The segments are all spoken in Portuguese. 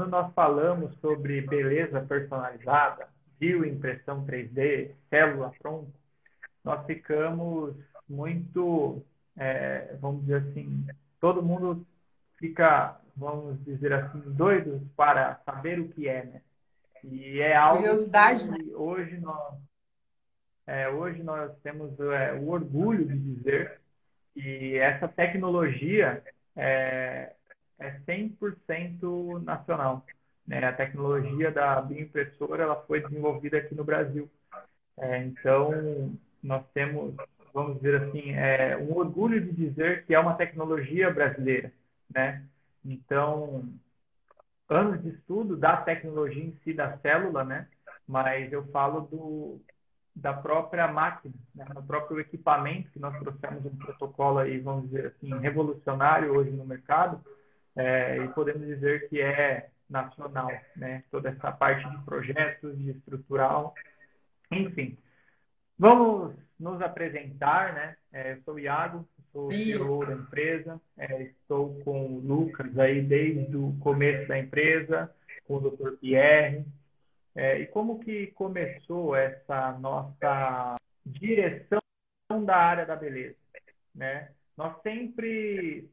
quando nós falamos sobre beleza personalizada, bioimpressão 3D, célula tronco, nós ficamos muito, é, vamos dizer assim, todo mundo fica, vamos dizer assim, doidos para saber o que é, né? E é algo Curiosidade, que né? hoje nós, é, hoje nós temos é, o orgulho de dizer que essa tecnologia é, é 100% nacional. Né? A tecnologia da bioimpressora ela foi desenvolvida aqui no Brasil. É, então, nós temos, vamos dizer assim, é, um orgulho de dizer que é uma tecnologia brasileira. Né? Então, anos de estudo da tecnologia em si, da célula, né? mas eu falo do, da própria máquina, né? no próprio equipamento que nós trouxemos um protocolo aí, vamos dizer assim, revolucionário hoje no mercado, é, e podemos dizer que é nacional, né? Toda essa parte de projetos, de estrutural, enfim. Vamos nos apresentar, né? É, eu sou o Iago, sou CEO da empresa, é, estou com o Lucas aí desde o começo da empresa, com o Dr. Pierre. É, e como que começou essa nossa direção da área da beleza, né? Nós sempre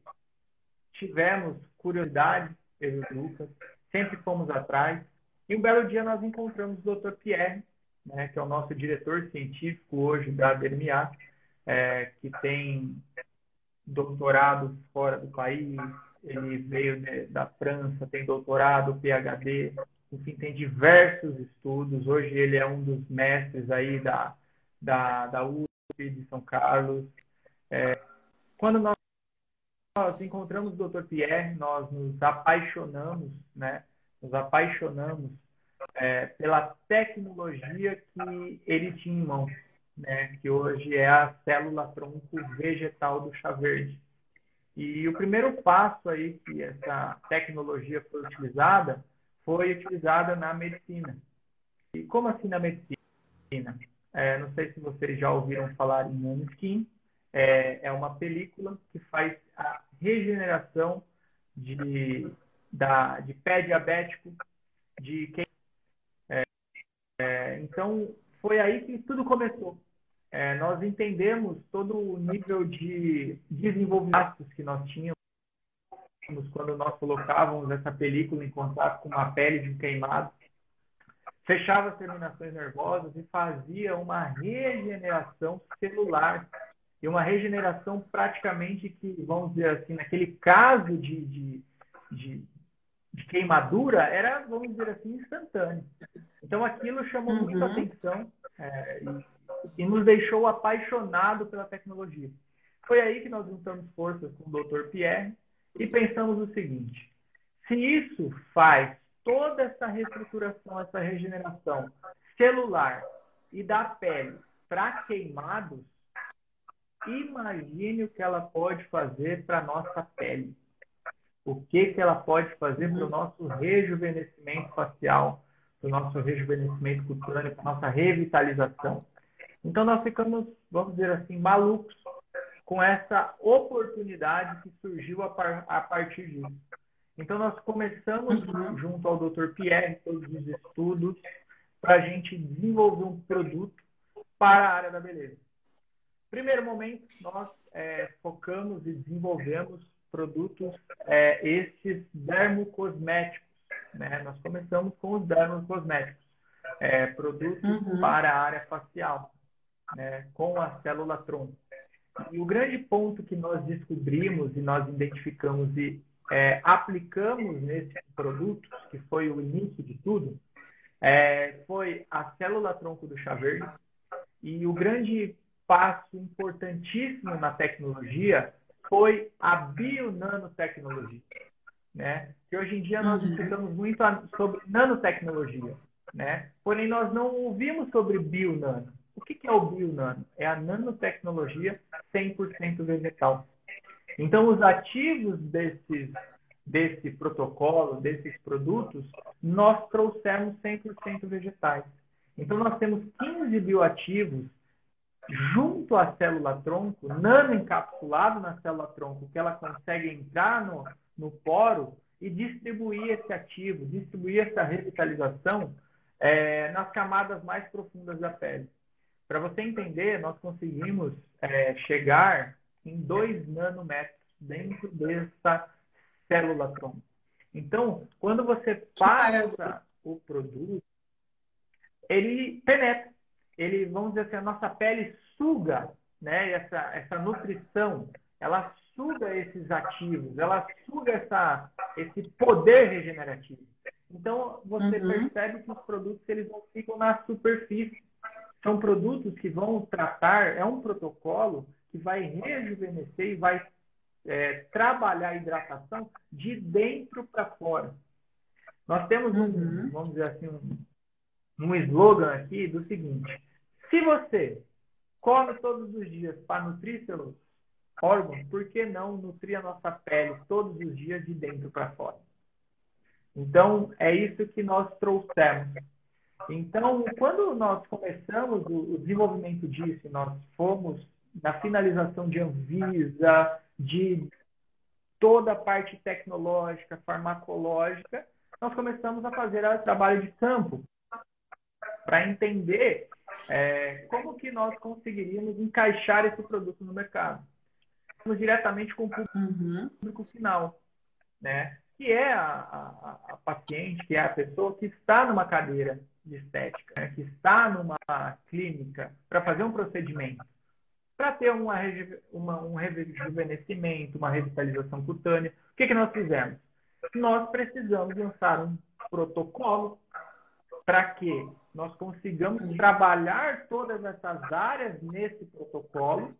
tivemos curiosidade, eu e o Lucas, sempre fomos atrás. E um belo dia nós encontramos o Dr. Pierre, né, que é o nosso diretor científico hoje da DMA, é, que tem doutorado fora do país, ele veio da França, tem doutorado, PhD, enfim, tem diversos estudos. Hoje ele é um dos mestres aí da, da, da USP de São Carlos. É, quando nós nós encontramos o Dr. Pierre, nós nos apaixonamos, né? Nos apaixonamos é, pela tecnologia que ele tinha em mãos, né? Que hoje é a célula tronco vegetal do chá verde. E o primeiro passo aí que essa tecnologia foi utilizada foi utilizada na medicina. E como assim na medicina? É, não sei se vocês já ouviram falar em Moonskin. É, é uma película que faz a regeneração de, da, de pé diabético, de quem. É, é, então, foi aí que tudo começou. É, nós entendemos todo o nível de desenvolvimento que nós tínhamos quando nós colocávamos essa película em contato com uma pele de um queimado, fechava as terminações nervosas e fazia uma regeneração celular e uma regeneração praticamente que, vamos dizer assim, naquele caso de, de, de, de queimadura, era, vamos dizer assim, instantâneo. Então aquilo chamou uhum. muita atenção é, e, e, nos deixou apaixonado pela tecnologia. Foi aí que nós juntamos forças com o Dr. Pierre e pensamos o seguinte: se isso faz toda essa reestruturação, essa regeneração celular e da pele para queimados, imagine o que ela pode fazer para a nossa pele. O que, que ela pode fazer para o nosso rejuvenescimento facial, para o nosso rejuvenescimento cutâneo, para a nossa revitalização. Então, nós ficamos, vamos dizer assim, malucos com essa oportunidade que surgiu a, par a partir disso. Então, nós começamos uhum. junto ao Dr. Pierre, todos os estudos, para a gente desenvolver um produto para a área da beleza. Primeiro momento, nós é, focamos e desenvolvemos produtos, é, esses dermocosméticos. Né? Nós começamos com os dermocosméticos, é, produtos uhum. para a área facial, né? com a célula tronco. E o grande ponto que nós descobrimos e nós identificamos e é, aplicamos nesses produtos, que foi o início de tudo, é, foi a célula tronco do chá verde. E o grande passo importantíssimo na tecnologia foi a bionanotecnologia. Né? Que hoje em dia nós uhum. escutamos muito sobre nanotecnologia, né? porém nós não ouvimos sobre bionano. O que é o bionano? É a nanotecnologia 100% vegetal. Então, os ativos desses, desse protocolo, desses produtos, nós trouxemos 100% vegetais. Então, nós temos 15 bioativos junto à célula tronco, nano encapsulado na célula tronco, que ela consegue entrar no, no poro e distribuir esse ativo, distribuir essa revitalização é, nas camadas mais profundas da pele. Para você entender, nós conseguimos é, chegar em 2 nanômetros dentro dessa célula tronco. Então, quando você passa o produto, ele penetra. Ele, vamos dizer assim, a nossa pele suga né, essa, essa nutrição, ela suga esses ativos, ela suga essa, esse poder regenerativo. Então, você uhum. percebe que os produtos eles não ficam na superfície. São produtos que vão tratar, é um protocolo que vai rejuvenescer e vai é, trabalhar a hidratação de dentro para fora. Nós temos um, uhum. vamos dizer assim, um, um slogan aqui do seguinte: se você come todos os dias para nutrir seus órgãos, por que não nutrir a nossa pele todos os dias de dentro para fora? Então, é isso que nós trouxemos. Então, quando nós começamos o, o desenvolvimento disso, nós fomos na finalização de Anvisa, de toda a parte tecnológica, farmacológica, nós começamos a fazer o trabalho de campo para entender é, como que nós conseguiríamos encaixar esse produto no mercado. Estamos diretamente com o público uhum. final, né? que é a, a, a, paciente, que é a pessoa que está numa cadeira de estética, né? que está numa clínica para fazer um procedimento para ter uma, uma, um rejuvenescimento, uma revitalização cutânea. O que, que nós fizemos? Nós precisamos lançar um protocolo para que nós consigamos trabalhar todas essas áreas nesse protocolo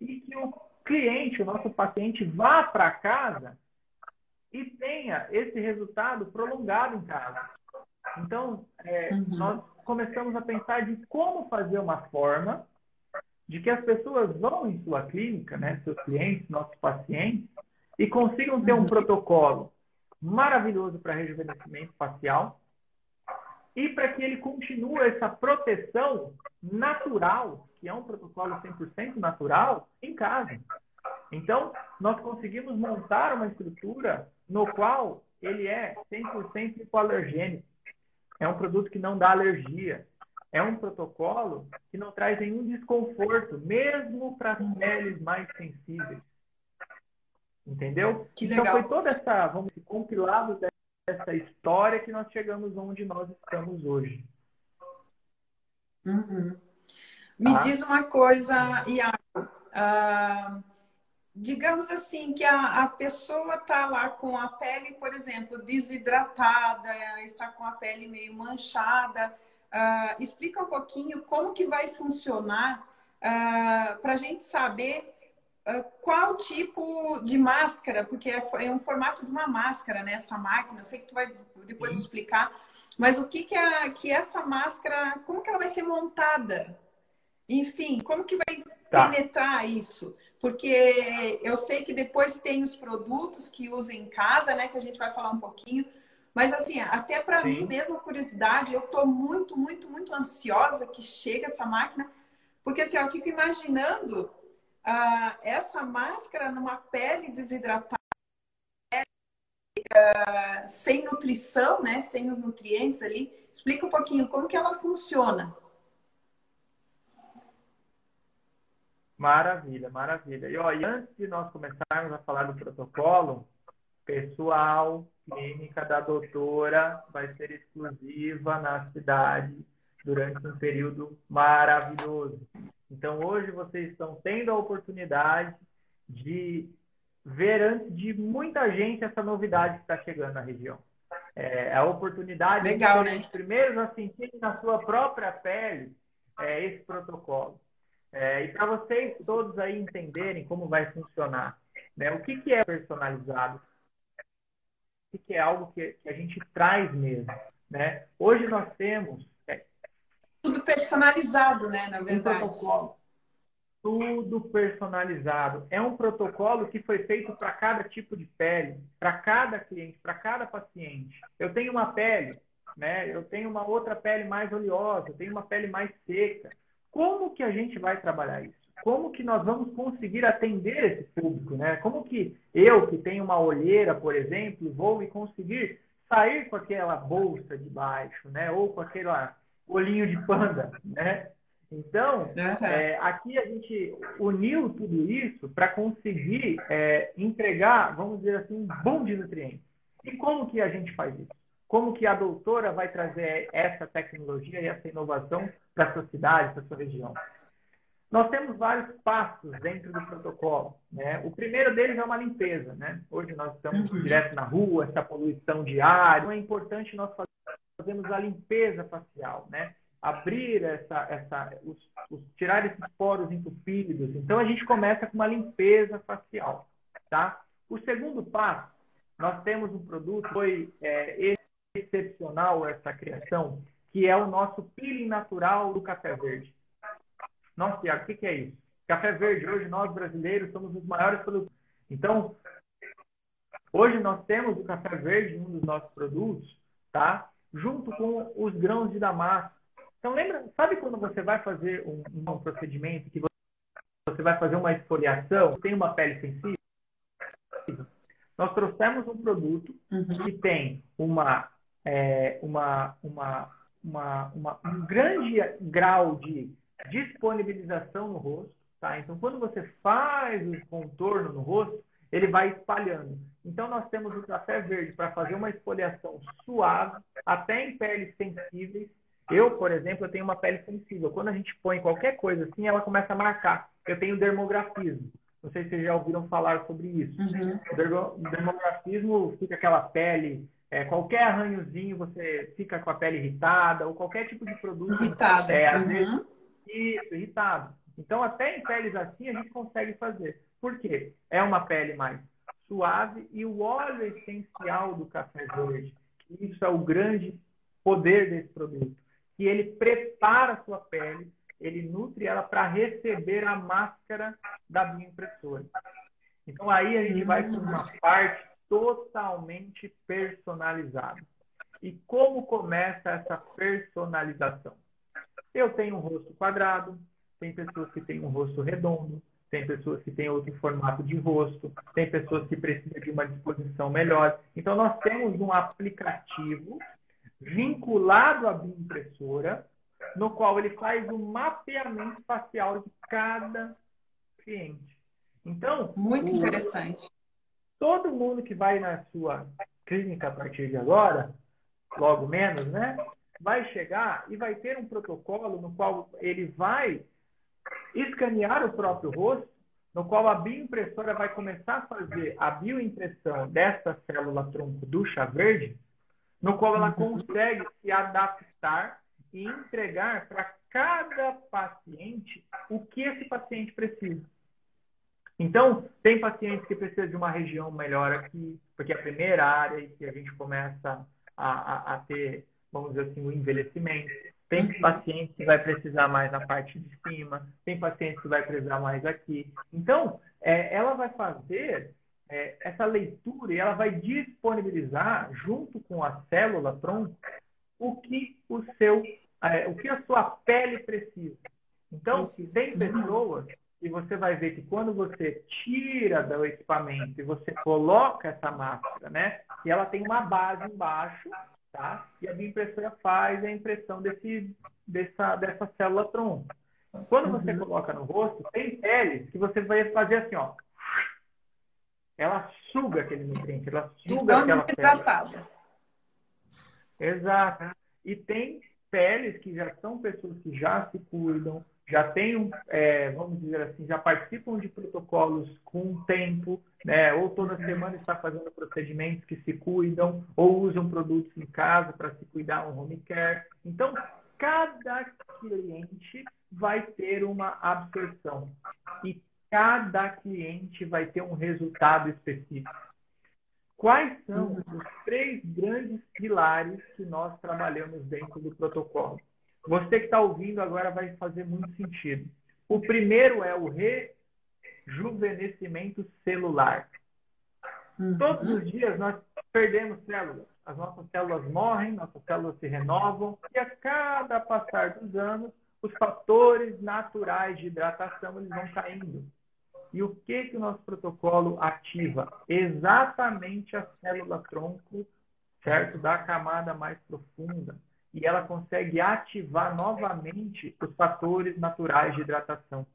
e que o cliente, o nosso paciente, vá para casa e tenha esse resultado prolongado em casa. Então, é, uhum. nós começamos a pensar de como fazer uma forma de que as pessoas vão em sua clínica, né, seus clientes, nossos pacientes, e consigam ter um uhum. protocolo maravilhoso para rejuvenescimento facial e para que ele continue essa proteção natural, que é um protocolo 100% natural, em casa. Então, nós conseguimos montar uma estrutura no qual ele é 100% hipoalergênico. É um produto que não dá alergia é um protocolo que não traz nenhum desconforto, mesmo para peles mais sensíveis. Entendeu? Que então legal. foi toda essa, vamos dizer, compilado dessa história que nós chegamos onde nós estamos hoje. Uhum. Me tá? diz uma coisa, Iago. Uh, digamos assim, que a, a pessoa está lá com a pele, por exemplo, desidratada, está com a pele meio manchada Uh, explica um pouquinho como que vai funcionar ah, para a gente saber qual tipo de máscara, porque é, é, um formato de uma máscara, né? Essa máquina, eu sei que tu vai depois explicar, mas o que que, é, que essa máscara, como que ela vai ser montada? Enfim, como que vai tá. penetrar isso? Porque eu sei que depois tem os produtos que usa em casa, né? Que a gente vai falar um pouquinho. Mas assim, até para mim mesmo curiosidade, eu estou muito, muito, muito ansiosa que chegue essa máquina, porque assim, eu fico imaginando uh, essa máscara numa pele desidratada, uh, sem nutrição, né? Sem os nutrientes ali. Explica um pouquinho como que ela funciona. Maravilha, maravilha. E, ó, e antes de nós começarmos a falar do protocolo, pessoal, clínica da doutora vai ser exclusiva na cidade durante um período maravilhoso. Então, hoje vocês estão tendo a oportunidade de ver antes de muita gente essa novidade que está chegando na região. É a oportunidade Legal, de né? primeiro a sentir na sua própria pele é, esse protocolo. É, e para vocês todos aí entenderem como vai funcionar. Né? O que, que é personalizado? que é algo que, que a gente traz mesmo. Né? Hoje nós temos. Tudo personalizado, né? Na verdade. Um protocolo, tudo personalizado. É um protocolo que foi feito para cada tipo de pele, para cada cliente, para cada paciente. Eu tenho uma pele, né? Eu tenho uma outra pele mais oleosa, eu tenho uma pele mais seca. Como que a gente vai trabalhar isso? Como que nós vamos conseguir atender esse público, né? Como que eu, que tenho uma olheira, por exemplo, vou me conseguir sair com aquela bolsa de baixo, né? Ou com aquele olhinho de panda, né? Então, uhum. é, aqui a gente uniu tudo isso para conseguir é, entregar, vamos dizer assim, um bom de nutrientes. E como que a gente faz isso? Como que a doutora vai trazer essa tecnologia e essa inovação para a sua cidade, para a sua região? Nós temos vários passos dentro do protocolo. Né? O primeiro deles é uma limpeza. Né? Hoje nós estamos uhum. direto na rua, essa poluição diária. Então é importante nós fazermos a limpeza facial. Né? abrir essa, essa os, os, tirar esses poros entupidos. Então a gente começa com uma limpeza facial, tá? O segundo passo, nós temos um produto foi é, excepcional essa criação, que é o nosso peeling natural do café verde. Nossa, o que, que é isso? Café verde, hoje nós brasileiros somos os maiores produtores. Então, hoje nós temos o café verde, um dos nossos produtos, tá? Junto com os grãos de damasco então, lembra, sabe quando você vai fazer um, um procedimento que você vai fazer uma esfoliação, tem uma pele sensível? Nós trouxemos um produto uhum. que tem uma, é, uma, uma, uma, uma, um grande grau de disponibilização no rosto. Tá? Então, quando você faz o contorno no rosto, ele vai espalhando. Então, nós temos o café verde para fazer uma esfoliação suave, até em peles sensíveis, eu, por exemplo, eu tenho uma pele sensível. Quando a gente põe qualquer coisa assim, ela começa a marcar. Eu tenho dermografismo. Não sei se vocês já ouviram falar sobre isso. Uhum. O dermografismo fica aquela pele, é, qualquer arranhozinho você fica com a pele irritada, ou qualquer tipo de produto. Irritada. É, uhum. vezes, isso, irritado. Então, até em peles assim, a gente consegue fazer. Por quê? É uma pele mais suave e o óleo essencial do café verde. Isso é o grande poder desse produto que ele prepara a sua pele, ele nutre ela para receber a máscara da bioimpressora. Então aí a gente vai para uma parte totalmente personalizada. E como começa essa personalização? Eu tenho um rosto quadrado, tem pessoas que têm um rosto redondo, tem pessoas que têm outro formato de rosto, tem pessoas que precisam de uma disposição melhor. Então, nós temos um aplicativo vinculado à bioimpressora, no qual ele faz o mapeamento facial de cada cliente. Então, muito interessante. Todo mundo que vai na sua clínica a partir de agora, logo menos, né, vai chegar e vai ter um protocolo no qual ele vai escanear o próprio rosto, no qual a bioimpressora vai começar a fazer a bioimpressão dessa célula tronco do chá verde no qual ela uhum. consegue se adaptar e entregar para cada paciente o que esse paciente precisa. Então, tem pacientes que precisam de uma região melhor aqui, porque é a primeira área que a gente começa a, a, a ter, vamos dizer assim, o envelhecimento. Tem uhum. pacientes que vai precisar mais na parte de cima, tem pacientes que vai precisar mais aqui. Então, é, ela vai fazer é, essa leitura e ela vai disponibilizar, junto com a célula tronco, o que o seu, é, o que a sua pele precisa. Então, precisa. tem pessoas e você vai ver que quando você tira do equipamento e você coloca essa máscara, né, que ela tem uma base embaixo, tá? E a minha impressora faz a impressão desse, dessa, dessa célula tronco. Quando você uhum. coloca no rosto, tem peles que você vai fazer assim, ó, ela suga aquele nutriente, ela suga aquela pele. Exato. E tem peles que já são pessoas que já se cuidam, já têm, é, vamos dizer assim, já participam de protocolos com tempo, né? ou toda semana está fazendo procedimentos que se cuidam, ou usam produtos em casa para se cuidar, um home care. Então, cada cliente vai ter uma absorção. E cada cliente vai ter um resultado específico. Quais são os três grandes pilares que nós trabalhamos dentro do protocolo? Você que está ouvindo agora vai fazer muito sentido. O primeiro é o rejuvenescimento celular. Uhum. Todos os dias nós perdemos células. As nossas células morrem, nossas células se renovam, e a cada passar dos anos, os fatores naturais de hidratação eles vão caindo. E o que, que o nosso protocolo ativa? Exatamente a célula tronco, certo? Da camada mais profunda. E ela consegue ativar novamente os fatores naturais de hidratação.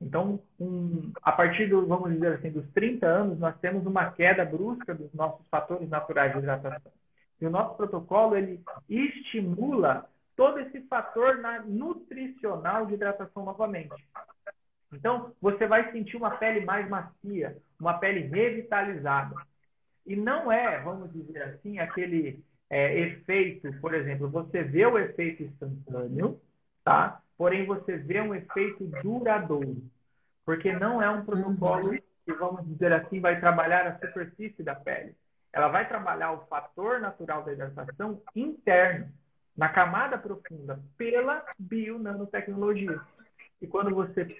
Então, um, a partir do, vamos dizer assim, dos 30 anos, nós temos uma queda brusca dos nossos fatores naturais de hidratação. E o nosso protocolo, ele estimula todo esse fator nutricional de hidratação novamente. Então, você vai sentir uma pele mais macia, uma pele revitalizada. E não é, vamos dizer assim, aquele é, efeito, por exemplo, você vê o efeito instantâneo, tá? Porém, você vê um efeito duradouro. Porque não é um protocolo uhum. que, vamos dizer assim, vai trabalhar a superfície da pele. Ela vai trabalhar o fator natural da hidratação interno, na camada profunda, pela bionanotecnologia. E quando você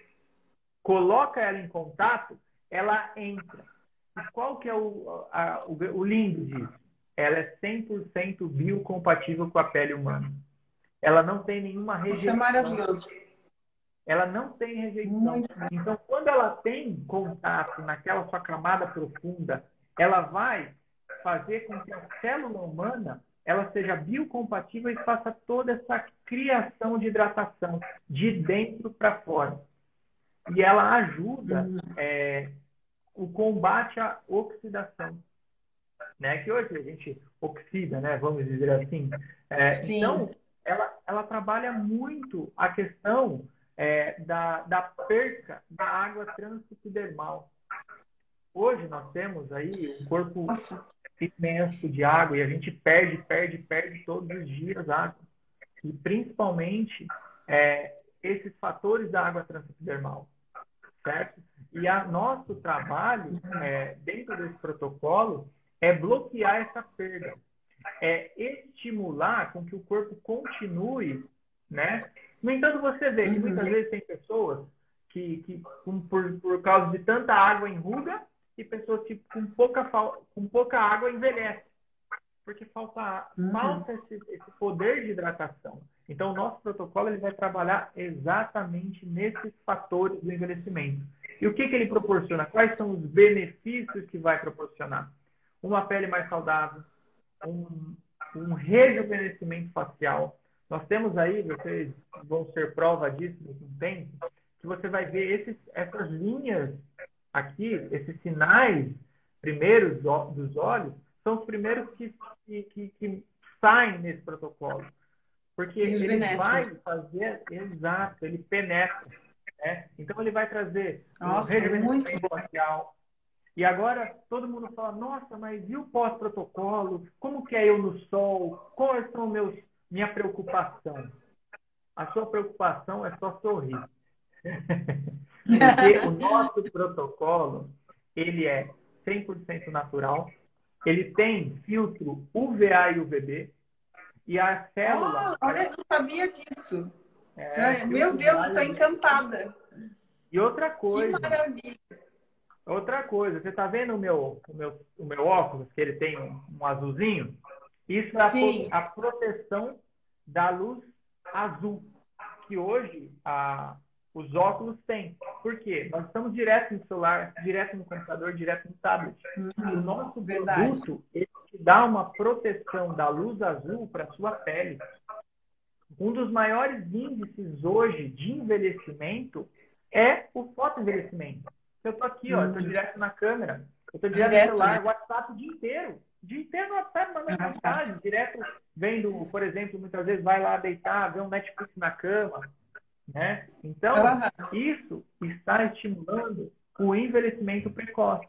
coloca ela em contato, ela entra. E qual que é o, a, o, o lindo disso? Ela é 100% biocompatível com a pele humana. Ela não tem nenhuma rejeição. Isso é maravilhoso. Ela não tem rejeição. Muito. Então, quando ela tem contato naquela sua camada profunda, ela vai fazer com que a célula humana ela seja biocompatível e faça toda essa criação de hidratação de dentro para fora e ela ajuda uhum. é, o combate à oxidação. Né? Que hoje a gente oxida, né? vamos dizer assim. É, então, ela, ela trabalha muito a questão é, da, da perca da água transepidermal. Hoje nós temos aí um corpo Nossa. imenso de água e a gente perde, perde, perde todos os dias água. E principalmente é, esses fatores da água transepidermal certo? E a nosso trabalho é, dentro desse protocolo é bloquear essa perda, é estimular com que o corpo continue, né? No entanto, você vê que muitas uhum. vezes tem pessoas que, que por, por causa de tanta água enruga e pessoas que com pouca, com pouca água envelhecem. Porque falta, uhum. falta esse, esse poder de hidratação. Então, o nosso protocolo ele vai trabalhar exatamente nesses fatores do envelhecimento. E o que, que ele proporciona? Quais são os benefícios que vai proporcionar? Uma pele mais saudável, um, um rejuvenescimento facial. Nós temos aí, vocês vão ser prova disso daqui um tempo, que você vai ver esses, essas linhas aqui, esses sinais primeiros dos olhos, são os primeiros que, que, que saem nesse protocolo. Porque ele vai fazer, exato, ele penetra. Né? Então ele vai trazer nossa, um rejuvenescimento facial. E agora todo mundo fala, nossa, mas e o pós-protocolo? Como que é eu no sol? Quais são meus minha preocupação? A sua preocupação é só sorrir. Porque o nosso protocolo, ele é 100% natural. Ele tem filtro UVA e UVB. E a célula. Oh, olha, eu não sabia disso. É, meu Deus, estou encantada. E outra coisa. Que maravilha. Outra coisa, você está vendo o meu, o, meu, o meu óculos, que ele tem um, um azulzinho? Isso é a, a, proteção da luz azul, que hoje a, os óculos têm. Por quê? Nós estamos direto no celular, direto no computador, direto no tablet. Uhum, o nosso verdade. produto, ele te dá uma proteção da luz azul para a sua pele. Um dos maiores índices hoje de envelhecimento é o fotoenvelhecimento. Eu estou aqui, ó, estou uhum. direto na câmera, eu estou direto, direto, no celular, né? WhatsApp o dia inteiro. O dia inteiro no WhatsApp, mandando uhum. mensagem, direto vendo, por exemplo, muitas vezes vai lá deitar, ver um Netflix na cama. Né? Então, isso está estimulando o envelhecimento precoce.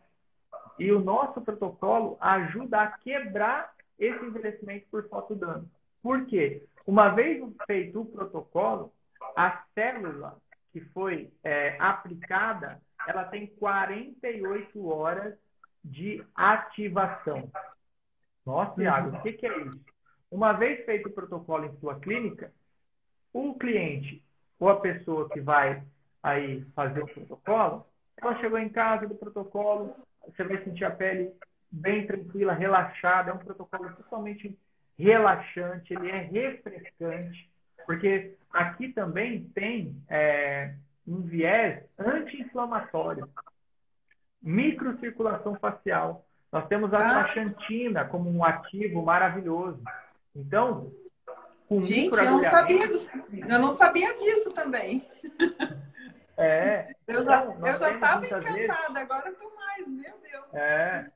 E o nosso protocolo ajuda a quebrar esse envelhecimento por fotodano. Por quê? Uma vez feito o protocolo, a célula que foi é, aplicada, ela tem 48 horas de ativação. Nossa, Thiago, o que, que é isso? Uma vez feito o protocolo em sua clínica, o cliente ou a pessoa que vai aí fazer o protocolo, ela chegou em casa do protocolo, você vai sentir a pele bem tranquila, relaxada, é um protocolo totalmente relaxante, ele é refrescante. Porque aqui também tem é, um viés anti-inflamatório. Microcirculação facial. Nós temos a ah. como um ativo maravilhoso. Então, com Gente, eu não sabia, eu não sabia disso também. É. Eu já então, estava encantada, vezes... agora eu estou mais, meu Deus. É.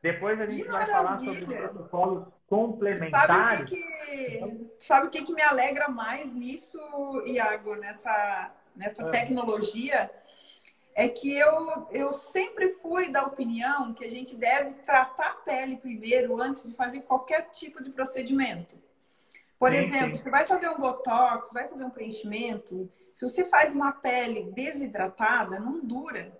Depois a gente que vai maravilha. falar sobre os protocolos complementares. Sabe o que, que, sabe o que, que me alegra mais nisso, Iago, nessa, nessa ah. tecnologia? É que eu, eu sempre fui da opinião que a gente deve tratar a pele primeiro antes de fazer qualquer tipo de procedimento. Por sim, exemplo, sim. você vai fazer um botox, vai fazer um preenchimento, se você faz uma pele desidratada, não dura.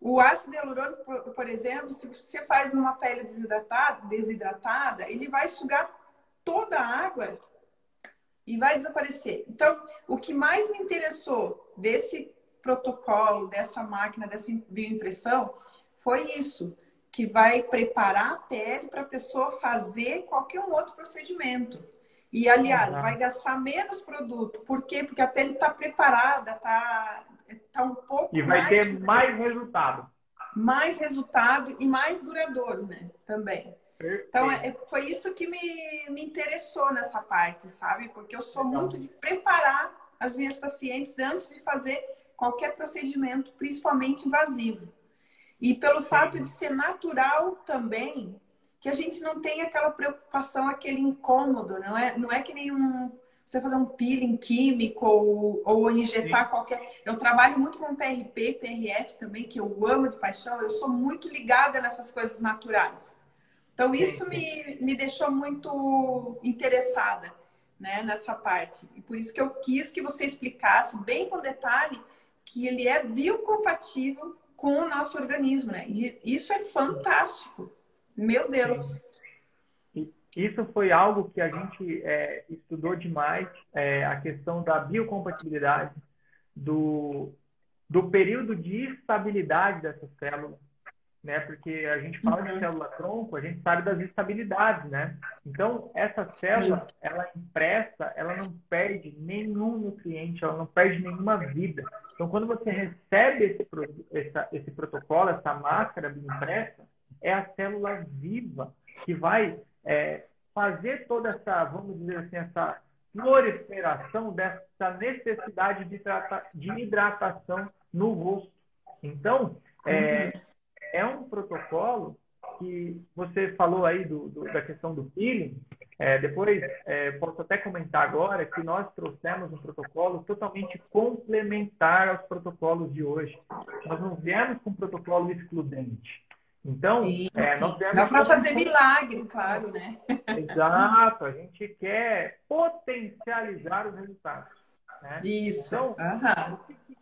O ácido hialurônico, por exemplo, se você faz numa pele desidratada, desidratada, ele vai sugar toda a água e vai desaparecer. Então, o que mais me interessou desse protocolo, dessa máquina, dessa bioimpressão, foi isso, que vai preparar a pele para a pessoa fazer qualquer um outro procedimento. E, aliás, vai gastar menos produto. Por quê? Porque a pele está preparada, está tá um pouco E vai ter mais resultado. Mais resultado e mais duradouro, né? Também. Perfeito. Então, é, foi isso que me, me interessou nessa parte, sabe? Porque eu sou muito de preparar as minhas pacientes antes de fazer qualquer procedimento, principalmente invasivo. E pelo fato de ser natural também, que a gente não tem aquela preocupação, aquele incômodo, não é? Não é que nem um, você fazer um peeling químico ou, ou injetar Sim. qualquer. Eu trabalho muito com PRP, PRF também, que eu amo de paixão. Eu sou muito ligada nessas coisas naturais. Então, isso me, me deixou muito interessada né, nessa parte. E por isso que eu quis que você explicasse bem com detalhe que ele é biocompatível com o nosso organismo. Né? E isso é fantástico. Meu Deus! Isso foi algo que a gente é, estudou demais, é, a questão da biocompatibilidade, do, do período de estabilidade dessas células, né? Porque a gente fala uhum. de célula-tronco, a gente sabe das estabilidades, né? Então, essa célula, ela impressa, ela não perde nenhum nutriente, ela não perde nenhuma vida. Então, quando você recebe esse, esse, esse protocolo, essa máscara impressa, é a célula viva que vai é, fazer toda essa, vamos dizer assim, essa proliferação dessa necessidade de, de hidratação no rosto. Então, é, uhum. É um protocolo que você falou aí do, do, da questão do peeling. É, depois, é, posso até comentar agora que nós trouxemos um protocolo totalmente complementar aos protocolos de hoje. Nós não viemos com um protocolo excludente. Então, é, nós dá para fazer milagre, claro, né? Exato, a gente quer potencializar os resultados. Né? Isso. Então, uhum.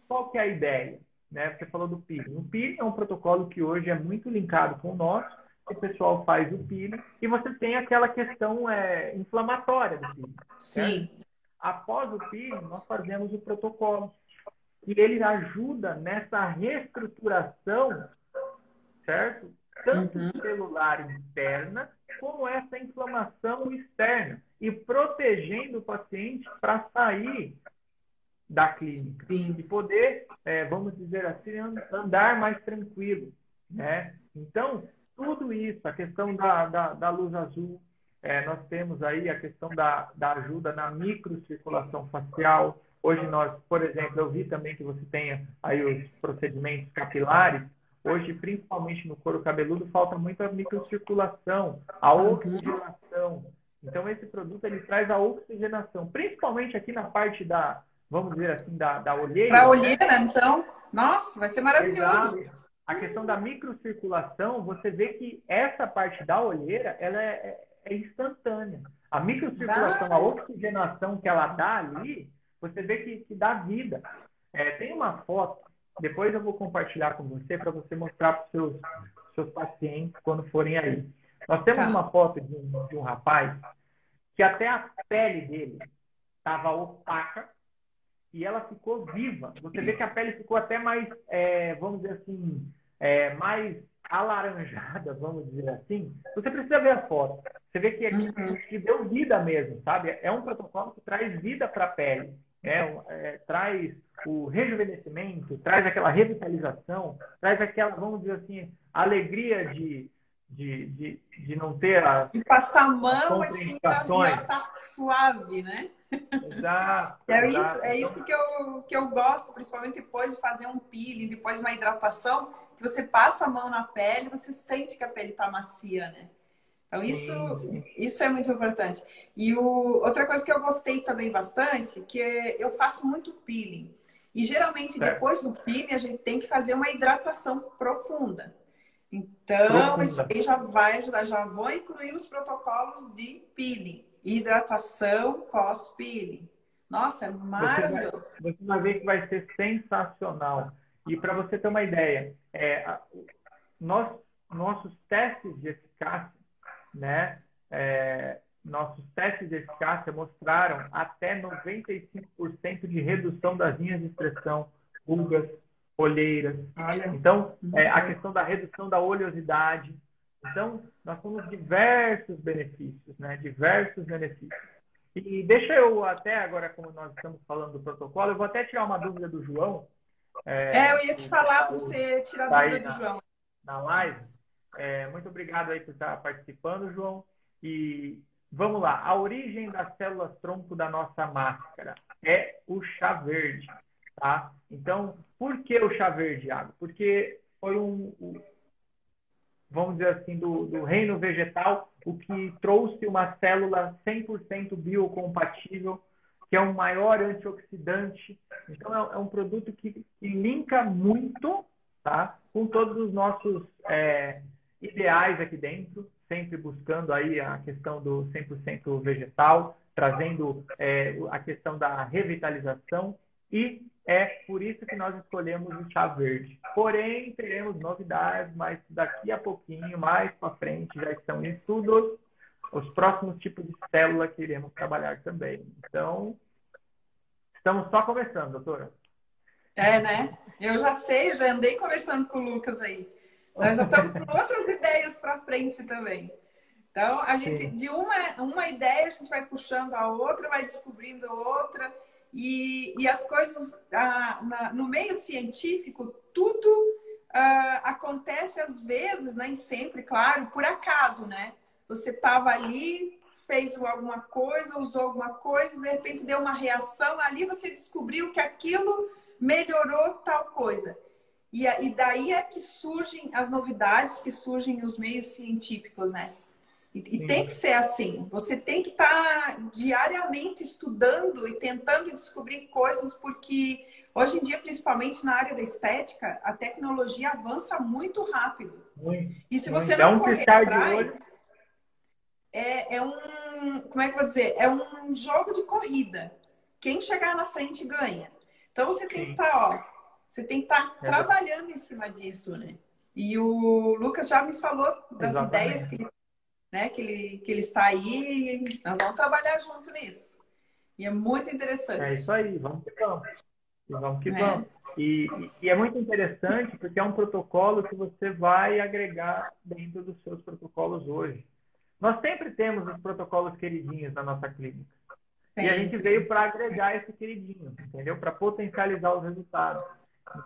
qual que é a ideia? Né? Você falou do peeling. O peeling é um protocolo que hoje é muito linkado com o nosso. O pessoal faz o peeling e você tem aquela questão é, inflamatória do peeling. Sim. Certo? Após o peeling, nós fazemos o protocolo. E ele ajuda nessa reestruturação certo? Tanto uhum. celular interna, como essa inflamação externa. E protegendo o paciente para sair da clínica. Sim. E poder, é, vamos dizer assim, andar mais tranquilo. Né? Então, tudo isso, a questão da, da, da luz azul, é, nós temos aí a questão da, da ajuda na microcirculação facial. Hoje nós, por exemplo, eu vi também que você tenha aí os procedimentos capilares, Hoje, principalmente no couro cabeludo, falta muito a microcirculação, a uhum. oxigenação. Então, esse produto ele traz a oxigenação, principalmente aqui na parte da, vamos dizer assim, da, da olheira. Para a olheira, né? então, nossa, vai ser maravilhoso. Exato. A questão da microcirculação, você vê que essa parte da olheira, ela é, é, é instantânea. A microcirculação, a oxigenação que ela dá ali, você vê que, que dá vida. É, tem uma foto depois eu vou compartilhar com você para você mostrar para os seus, seus pacientes quando forem aí. Nós temos tá. uma foto de um, de um rapaz que até a pele dele estava opaca e ela ficou viva. Você vê que a pele ficou até mais, é, vamos dizer assim, é, mais alaranjada, vamos dizer assim, você precisa ver a foto. Você vê que uhum. que deu vida mesmo, sabe? É um protocolo que traz vida para a pele, né? É, traz o rejuvenescimento, traz aquela revitalização, traz aquela, vamos dizer assim, alegria de, de, de, de não ter as. De passar a mão assim para tá suave, né? Exato. é isso, é isso que, eu, que eu gosto, principalmente depois de fazer um peeling, depois de uma hidratação, que você passa a mão na pele, você sente que a pele está macia, né? Então, isso, isso é muito importante. E o, outra coisa que eu gostei também bastante, que eu faço muito peeling. E geralmente, certo. depois do peeling, a gente tem que fazer uma hidratação profunda. Então, profunda. isso aí já vai ajudar. Já vou incluir os protocolos de peeling. Hidratação pós-peeling. Nossa, é maravilhoso. Você vai, você vai ver que vai ser sensacional. E para você ter uma ideia, é, nós, nossos testes de eficácia né? É, nossos testes de eficácia mostraram até 95% de redução das linhas de expressão, rugas, olheiras. Então, é, a questão da redução da oleosidade. Então, nós temos diversos benefícios, né? Diversos benefícios. E deixa eu até agora, como nós estamos falando do protocolo, eu vou até tirar uma dúvida do João. É, é eu ia te falar para você tirar a dúvida do João. Na live. É, muito obrigado aí por estar participando, João. E vamos lá. A origem das células tronco da nossa máscara é o chá verde, tá? Então, por que o chá verde, Iago? Porque foi um, um vamos dizer assim, do, do, reino vegetal, o que trouxe uma célula 100% biocompatível, que é um maior antioxidante. Então, é, é um produto que, que linka muito tá, com todos os nossos é, ideais aqui dentro, sempre buscando aí a questão do 100% vegetal, trazendo é, a questão da revitalização e é por isso que nós escolhemos o chá verde. Porém, teremos novidades, mas daqui a pouquinho, mais para frente, já estão em estudos os próximos tipos de célula que iremos trabalhar também. Então, estamos só começando, doutora. É, né? Eu já sei, já andei conversando com o Lucas aí. Nós já estamos com outras ideias para frente também. Então, a gente, de uma, uma ideia, a gente vai puxando a outra, vai descobrindo outra. E, e as coisas ah, na, no meio científico, tudo ah, acontece às vezes, nem sempre, claro, por acaso, né? Você estava ali, fez alguma coisa, usou alguma coisa, de repente deu uma reação, ali você descobriu que aquilo melhorou tal coisa. E, e daí é que surgem as novidades, que surgem os meios científicos, né? E, e tem que ser assim. Você tem que estar tá diariamente estudando e tentando descobrir coisas, porque hoje em dia, principalmente na área da estética, a tecnologia avança muito rápido. Muito, e se você muito. não é um correr atrás, é, é um, como é que eu vou dizer? É um jogo de corrida. Quem chegar na frente ganha. Então você tem que estar, tá, ó, você tem que estar tá trabalhando em cima disso, né? E o Lucas já me falou das Exatamente. ideias que ele, né, que, ele, que ele está aí e nós vamos trabalhar junto nisso. E é muito interessante. É isso aí, vamos que vamos. E vamos que é. vamos. E, e, é muito interessante porque é um protocolo que você vai agregar dentro dos seus protocolos hoje. Nós sempre temos os protocolos queridinhos na nossa clínica. Sempre. E a gente veio para agregar esse queridinho, entendeu? Para potencializar os resultados.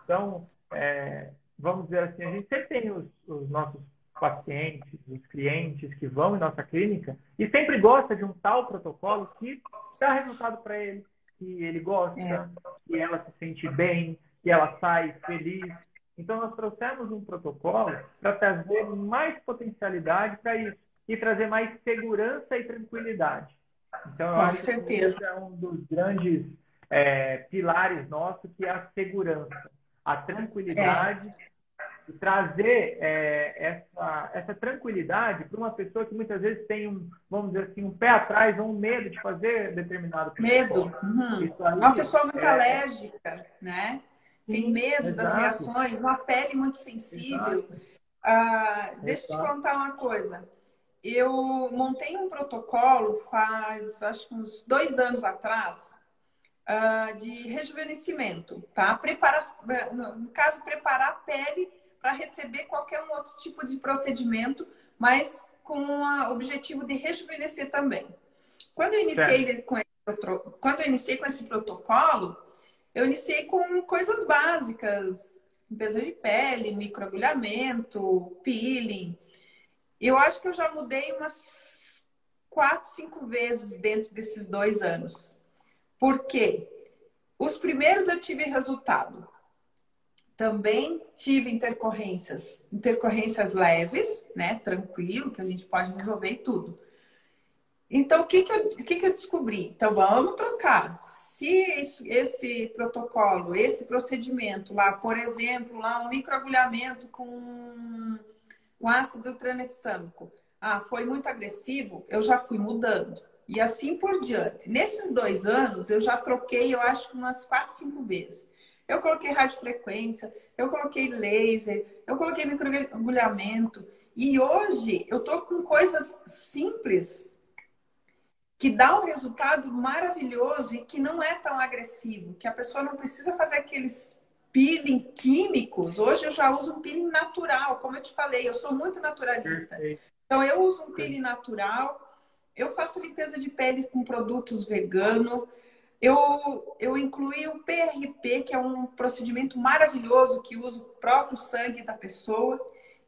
Então, é, vamos dizer assim, a gente sempre tem os, os, nossos pacientes, os clientes que vão em nossa clínica e sempre gosta de um tal protocolo que dá resultado para ele, que ele gosta, é. que ela se sente bem, que ela sai feliz. Então, nós trouxemos um protocolo para trazer mais potencialidade para isso e trazer mais segurança e tranquilidade. Então, eu Com acho certeza. que é um dos grandes é, pilares nossos, que é a segurança a tranquilidade é. E trazer é, essa, essa tranquilidade para uma pessoa que muitas vezes tem um, vamos dizer assim, um pé atrás ou um medo de fazer determinado medo. Uhum. uma pessoa muito é... alérgica, né? Tem medo Exato. das reações, uma pele muito sensível. Ah, deixa eu te contar uma coisa. Eu montei um protocolo faz, acho que uns dois anos atrás, uh, de rejuvenescimento, tá? Preparar, no caso, preparar a pele para receber qualquer um outro tipo de procedimento, mas com o objetivo de rejuvenescer também. Quando eu iniciei com esse, quando eu iniciei com esse protocolo, eu iniciei com coisas básicas, limpeza de pele, microagulhamento, peeling. Eu acho que eu já mudei umas quatro, cinco vezes dentro desses dois anos. Por quê? Os primeiros eu tive resultado. Também tive intercorrências, intercorrências leves, né? Tranquilo, que a gente pode resolver tudo. Então, o que, que, eu, que, que eu descobri? Então, vamos trocar. Se esse, esse, protocolo, esse procedimento lá, por exemplo, lá um microagulhamento com, com ácido tranexâmico, ah, foi muito agressivo, eu já fui mudando. E assim por diante. Nesses dois anos, eu já troquei, eu acho, umas quatro, cinco vezes. Eu coloquei radiofrequência, eu coloquei laser, eu coloquei microagulhamento. E hoje eu tô com coisas simples que dá um resultado maravilhoso e que não é tão agressivo, que a pessoa não precisa fazer aqueles peeling químicos. Hoje eu já uso um peeling natural, como eu te falei, eu sou muito naturalista. Então eu uso um peeling natural, eu faço limpeza de pele com produtos veganos. Eu, eu incluí o PRP, que é um procedimento maravilhoso que usa o próprio sangue da pessoa.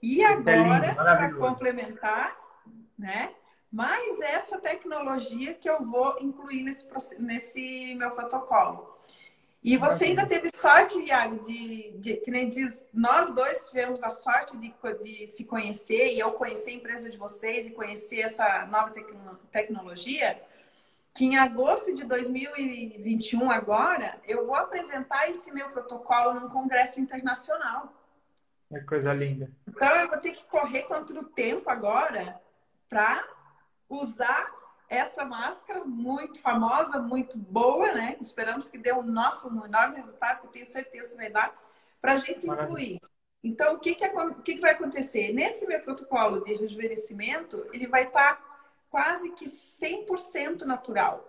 E agora, para complementar, né? Mais essa tecnologia que eu vou incluir nesse, nesse meu protocolo. E você ainda teve sorte, Iago, de, de, que nem diz, nós dois tivemos a sorte de, de se conhecer e eu conhecer a empresa de vocês e conhecer essa nova tec tecnologia, que em agosto de 2021 agora, eu vou apresentar esse meu protocolo num congresso internacional. É coisa linda. Então eu vou ter que correr contra o tempo agora para usar essa máscara muito famosa, muito boa, né? Esperamos que dê o nosso um enorme resultado, que eu tenho certeza que vai dar, para a gente incluir. Então, o que, que, o que, que vai acontecer? Nesse meu protocolo de rejuvenescimento, ele vai estar tá quase que 100% natural.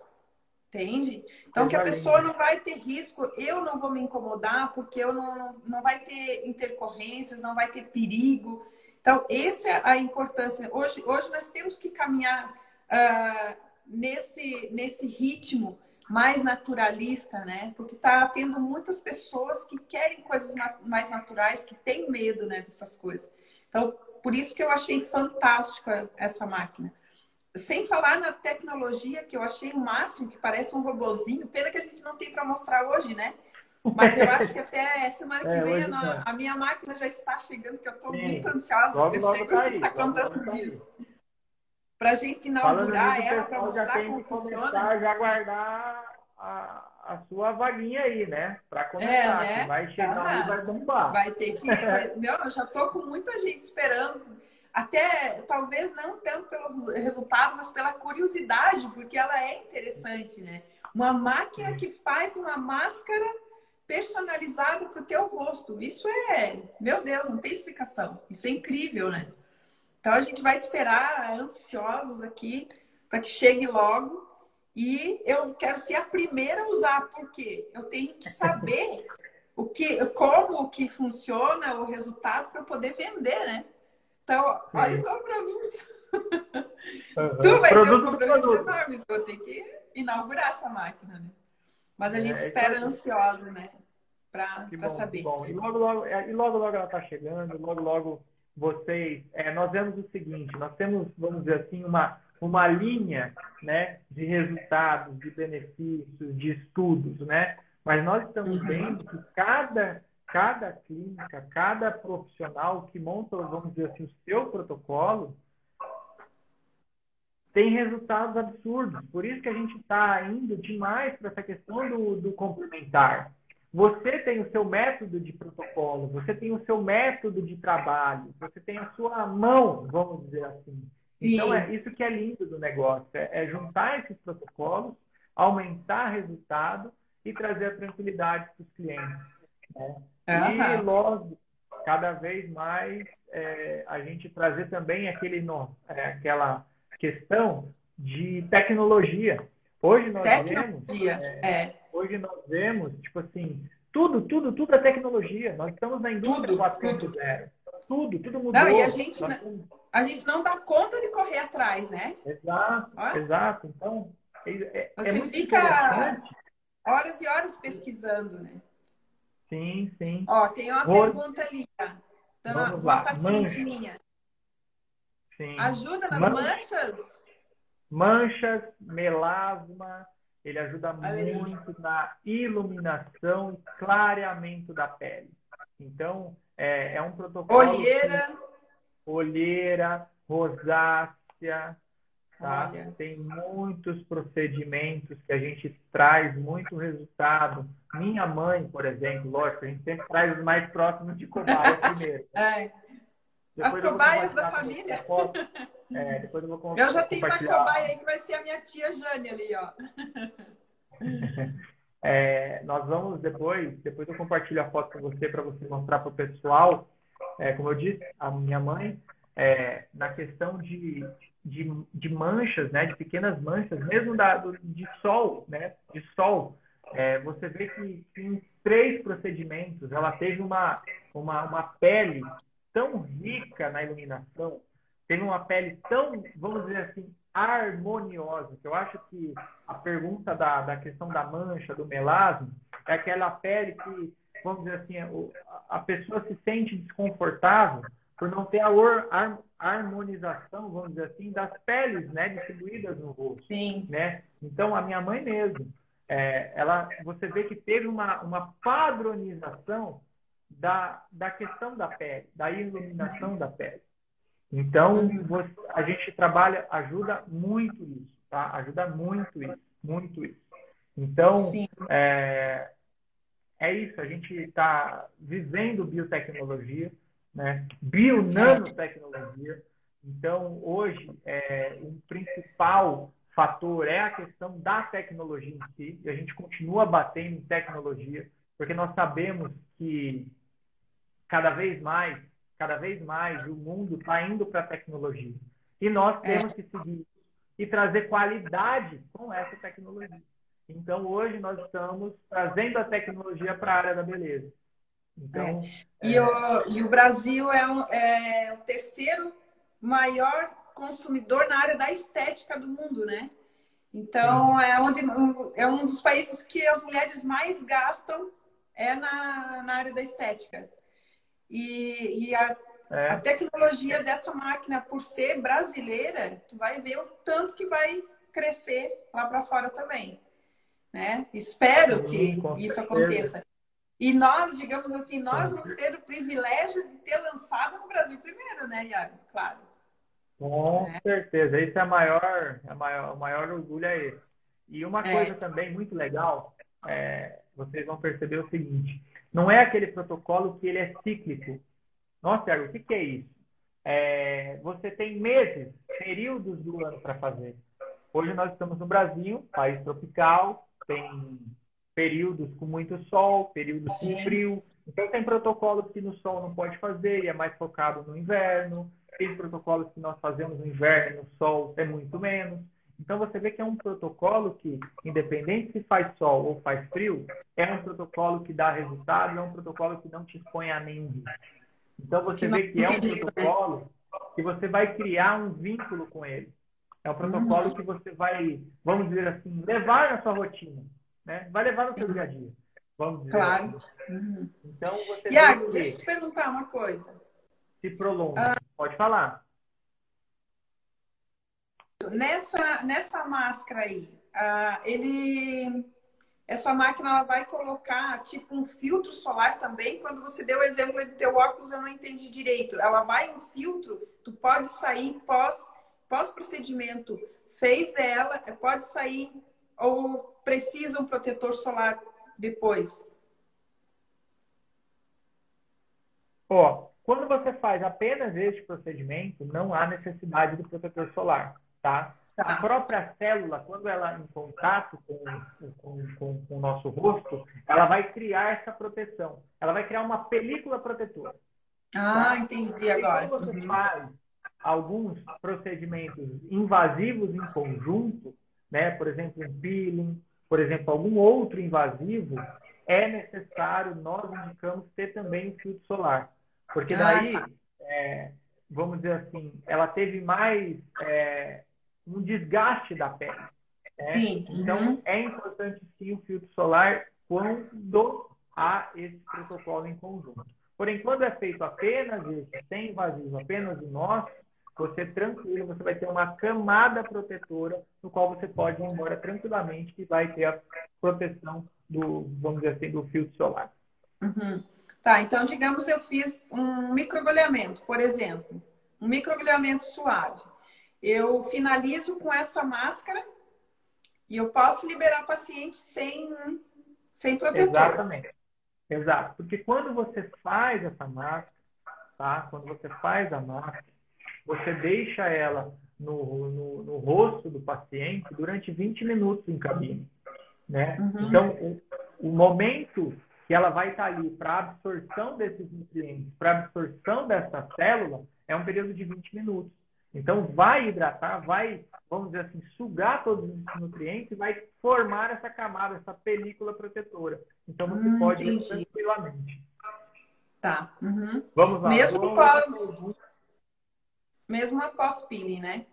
Entende? Então, que a pessoa não vai ter risco, eu não vou me incomodar, porque eu não, não vai ter intercorrências, não vai ter perigo. Então, essa é a importância. Hoje, hoje nós temos que caminhar uh, nesse, nesse ritmo mais naturalista, né? Porque está tendo muitas pessoas que querem coisas mais naturais, que têm medo né, dessas coisas. Então, por isso que eu achei fantástica essa máquina. Sem falar na tecnologia, que eu achei o máximo, que parece um robozinho. Pena que a gente não tem para mostrar hoje, né? Mas eu acho que até semana que é, vem a, a, minha máquina já está chegando, que eu estou muito ansiosa. Logo, eu logo chego, tá aí, tá contando para a gente inaugurar ela, para mostrar como funciona. Já guardar a, a sua vaguinha aí, né? Para começar. É, né? Vai chegar e vai bombar. Vai ter que. Vai... Não, eu já estou com muita gente esperando. Até, talvez não tanto pelo resultado, mas pela curiosidade, porque ela é interessante, né? Uma máquina que faz uma máscara personalizada para o teu rosto. Isso é, meu Deus, não tem explicação. Isso é incrível, né? Então a gente vai esperar ansiosos aqui para que chegue logo. E eu quero ser a primeira a usar, porque eu tenho que saber o que, como que funciona o resultado para poder vender, né? Então, olha Sim. o compromisso. Uhum. tu vai ter um compromisso enorme, você vai ter que inaugurar essa máquina, né? Mas a gente é, espera então... ansiosa, né? Para saber. Bom. E logo, logo, é, e logo, logo ela está chegando, logo, logo vocês, é, nós vemos o seguinte, nós temos, vamos dizer assim, uma, uma linha né, de resultados, de benefícios, de estudos, né? Mas nós estamos uhum. vendo que cada, cada clínica, cada profissional que monta, vamos dizer assim, o seu protocolo, tem resultados absurdos. Por isso que a gente está indo demais para essa questão do, do complementar. Você tem o seu método de protocolo, você tem o seu método de trabalho, você tem a sua mão, vamos dizer assim. Então, é isso que é lindo do negócio, é, é juntar esses protocolos, aumentar resultado e trazer a tranquilidade para os clientes. Né? Uhum. E, logo, cada vez mais, é, a gente trazer também aquele, é, aquela questão de tecnologia. Hoje nós tecnologia, vemos, é, é. hoje nós vemos, tipo assim, tudo, tudo, tudo é tecnologia. Nós estamos na indústria 4.0. tudo, tudo mudou. Não, e a gente, não, a gente não dá conta de correr atrás, né? Exato, exato. Então, é, é, Você é fica horas e horas pesquisando, né? Sim, sim. Ó, tem uma Vou... pergunta ali, tá? Vamos uma lá. paciente Mancha. minha. Sim. Ajuda nas manchas? Manchas, melasma, ele ajuda muito na iluminação e clareamento da pele. Então, é, é um protocolo. Olheira. Que, olheira, rosácea, tá? Tem muitos procedimentos que a gente traz muito resultado. Minha mãe, por exemplo, lógico, a gente sempre traz os mais próximos de cobaia primeiro. É. As cobaias da família. É, depois eu vou Eu já tenho uma cobaia aí que vai ser a minha tia Jane ali, ó. É, nós vamos depois, depois eu compartilho a foto com você para você mostrar para o pessoal. É, como eu disse, a minha mãe, é, na questão de, de, de, manchas, né, de pequenas manchas, mesmo da, do, de sol, né, de sol, é, você vê que em três procedimentos ela teve uma, uma, uma pele tão rica na iluminação, teve uma pele tão, vamos dizer assim, harmoniosa. Eu acho que a pergunta da, da questão da mancha, do melasma, é aquela pele que, vamos dizer assim, a pessoa se sente desconfortável por não ter a harmonização, vamos dizer assim, das peles, né, distribuídas no rosto. Sim. Né? Então, a minha mãe mesmo, é, ela, você vê que teve uma, uma padronização da, da questão da pele, da iluminação da pele. Então, você, a gente trabalha, ajuda muito isso, tá? Ajuda muito isso, muito isso. Então, é, é isso, a gente está vivendo biotecnologia, né? Bio-nanotecnologia. Então, hoje, é, o principal fator é a questão da tecnologia em si, e a gente continua batendo em tecnologia, porque nós sabemos que cada vez mais cada vez mais o mundo está indo para a tecnologia. E nós é. temos que seguir e trazer qualidade com essa tecnologia. Então, hoje, nós estamos trazendo a tecnologia para a área da beleza. Então, é. E, é... O, e o Brasil é, um, é o terceiro maior consumidor na área da estética do mundo, né? Então, é, onde, é um dos países que as mulheres mais gastam é na, na área da estética. E, e a, é. a, tecnologia dessa máquina, por ser brasileira, tu vai ver o tanto que vai crescer lá para fora também. Né? Espero que isso aconteça. E nós, digamos assim, nós vamos ter o privilégio de ter lançado no Brasil primeiro, né, Iago? Claro. Com é. certeza. Esse é, maior, a maior, o maior orgulho é esse. E uma é. coisa também muito legal, é, vocês vão perceber o seguinte, não é aquele protocolo que ele é cíclico. Nossa, Thiago, o que, que é isso? É, você tem meses, períodos do ano para fazer. Hoje nós estamos no Brasil, país tropical, tem períodos com muito sol, períodos Sim. com frio. Então tem protocolos que no sol não pode fazer e é mais focado no inverno. Tem protocolos que nós fazemos no inverno e no sol é muito menos. Então você vê que é um protocolo que, independente se faz sol ou faz frio, é um protocolo que dá resultado, é um protocolo que não te expõe a nenhum risco. Então você vê que é um protocolo que você vai criar um vínculo com ele. É um protocolo que você vai, vamos dizer assim, levar na sua rotina, né? Vai levar no seu dia a dia. Vamos dizer claro. Assim. Uhum. Então você Iago, deixa eu te perguntar uma coisa. Se prolonga. Ah. Pode falar. Nessa, nessa máscara aí, uh, ele, essa máquina ela vai colocar tipo um filtro solar também. Quando você deu o exemplo do teu óculos, eu não entendi direito. Ela vai um filtro, tu pode sair pós, pós procedimento, fez ela, pode sair ou precisa um protetor solar depois. Ó, quando você faz apenas este procedimento, não há necessidade do protetor solar tá? tá? A própria célula, quando ela em contato com, com, com, com, o nosso rosto, ela vai criar essa proteção. Ela vai criar uma película protetora. Ah, tá? entendi agora. quando você uhum. faz alguns procedimentos invasivos em conjunto, né? Por exemplo, um peeling, por exemplo, algum outro invasivo, é necessário, nós indicamos ter também o filtro solar. Porque ah, daí, ah, é, vamos dizer assim, ela teve mais é, um desgaste da pele. Né? Sim. Então, uhum. é importante sim o filtro solar quando há esse protocolo em conjunto. Porém, quando é feito apenas esse, sem invasivo, apenas o nosso, você tranquilo, você vai ter uma camada protetora no qual você pode ir embora tranquilamente que vai ter a proteção do, vamos dizer assim, do filtro solar. Uhum. Tá, então digamos eu fiz um microagulhamento, por exemplo, um microagulhamento suave. Eu finalizo com essa máscara e eu posso liberar paciente sem, sem protetor. Exatamente. Exato. Porque quando você faz essa máscara, tá? Quando você faz a máscara, você deixa ela no, no, no rosto do paciente durante 20 minutos em cabine. Né? Uhum. Então, o, o, momento que ela vai estar ali para absorção desses nutrientes, para absorção dessa célula, é um período de 20 minutos. Então, vai hidratar, vai, vamos dizer assim, sugar todos os nutrientes e vai formar essa camada, essa película protetora. Então, você hum, pode ir tranquilamente. Tá. Uhum. Vamos lá. Mesmo após, mesmo após peeling, né?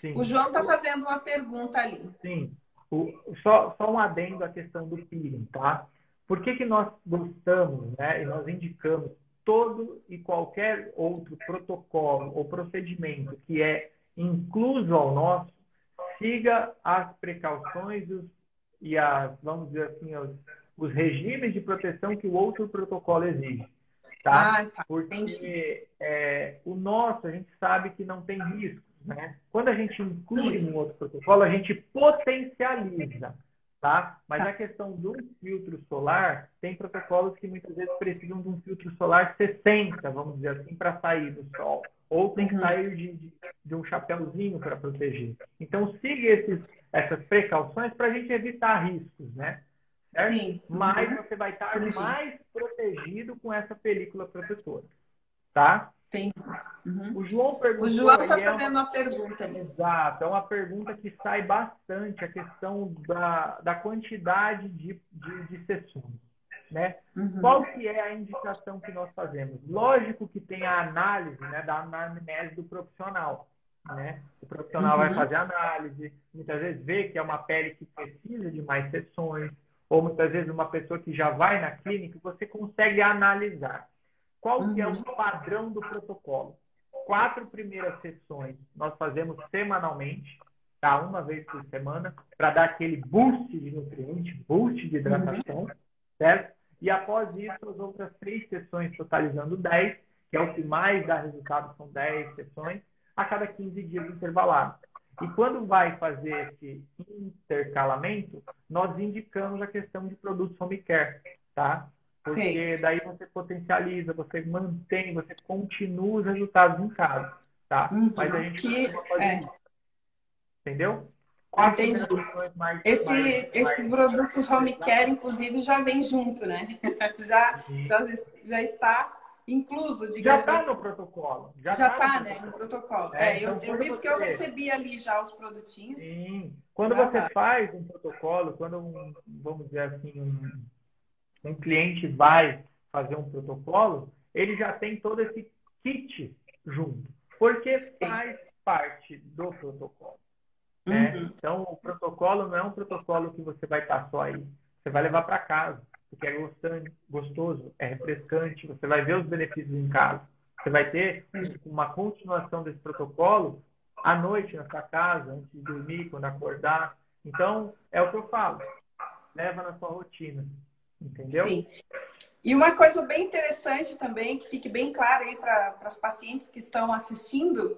Sim. O João está fazendo uma pergunta ali. Sim. O, só, só um adendo à questão do peeling, tá? Por que, que nós gostamos, né? E nós indicamos todo e qualquer outro protocolo ou procedimento que é incluso ao nosso, siga as precauções e, as, vamos dizer assim, os, os, regimes de proteção que o outro protocolo exige. Tá? Ah, tá. Porque é, o nosso, a gente sabe que não tem riscos. Né? Quando a gente inclui Sim. um outro protocolo, a gente potencializa tá? Mas tá. a questão do filtro solar, tem protocolos que muitas vezes precisam de um filtro solar 60, vamos dizer assim, para sair do sol. Ou tem que uhum. sair de, de, de, um chapéuzinho para proteger. Então, siga esses, essas precauções para a gente evitar riscos, né? Certo? Sim. Mas uhum. você vai estar mais protegido com essa película protetora. Tá? Tem. Uhum. O João perguntou. O João está fazendo é uma... uma pergunta ali. Exato, é uma pergunta que sai bastante a questão da, da quantidade de, de, de sessões. Né? Uhum. Qual que é a indicação que nós fazemos? Lógico que tem a análise né, da anamnese do profissional. Né? O profissional uhum. vai fazer análise, muitas vezes vê que é uma pele que precisa de mais sessões, ou muitas vezes uma pessoa que já vai na clínica, você consegue analisar. Qual uhum. que é o uhum. padrão do protocolo? Quatro primeiras sessões nós fazemos semanalmente, tá? Uma vez por semana, para dar aquele boost de nutrientes, boost de hidratação, uhum. certo? E após isso, as outras três sessões, totalizando 10, que é o que mais dá resultado, são 10 sessões, a cada 15 dias intervalados. E quando vai fazer esse intercalamento, nós indicamos a questão de produtos home care, tá? Porque Sim. daí você potencializa, você mantém, você continua os resultados em casa, tá? Uhum, Mas a gente que, é. isso. Entendeu? Entendi. Mais, Esse, mais, esses mais, produtos home care, inclusive, já vem junto, né? já, já, já está incluso, digamos Já está assim. no protocolo. Já está, tá, né? No protocolo. É, é, eu, então, eu vi porque eu recebi ali já os produtinhos. Sim. Quando ah, você vai. faz um protocolo, quando, um, vamos dizer assim, um um cliente vai fazer um protocolo, ele já tem todo esse kit junto, porque faz parte do protocolo. Né? Uhum. Então, o protocolo não é um protocolo que você vai estar só aí. Você vai levar para casa, porque é gostoso, é refrescante, você vai ver os benefícios em casa. Você vai ter uma continuação desse protocolo à noite na sua casa, antes de dormir, quando acordar. Então, é o que eu falo. Leva na sua rotina. Entendeu? Sim. E uma coisa bem interessante também, que fique bem claro aí para as pacientes que estão assistindo,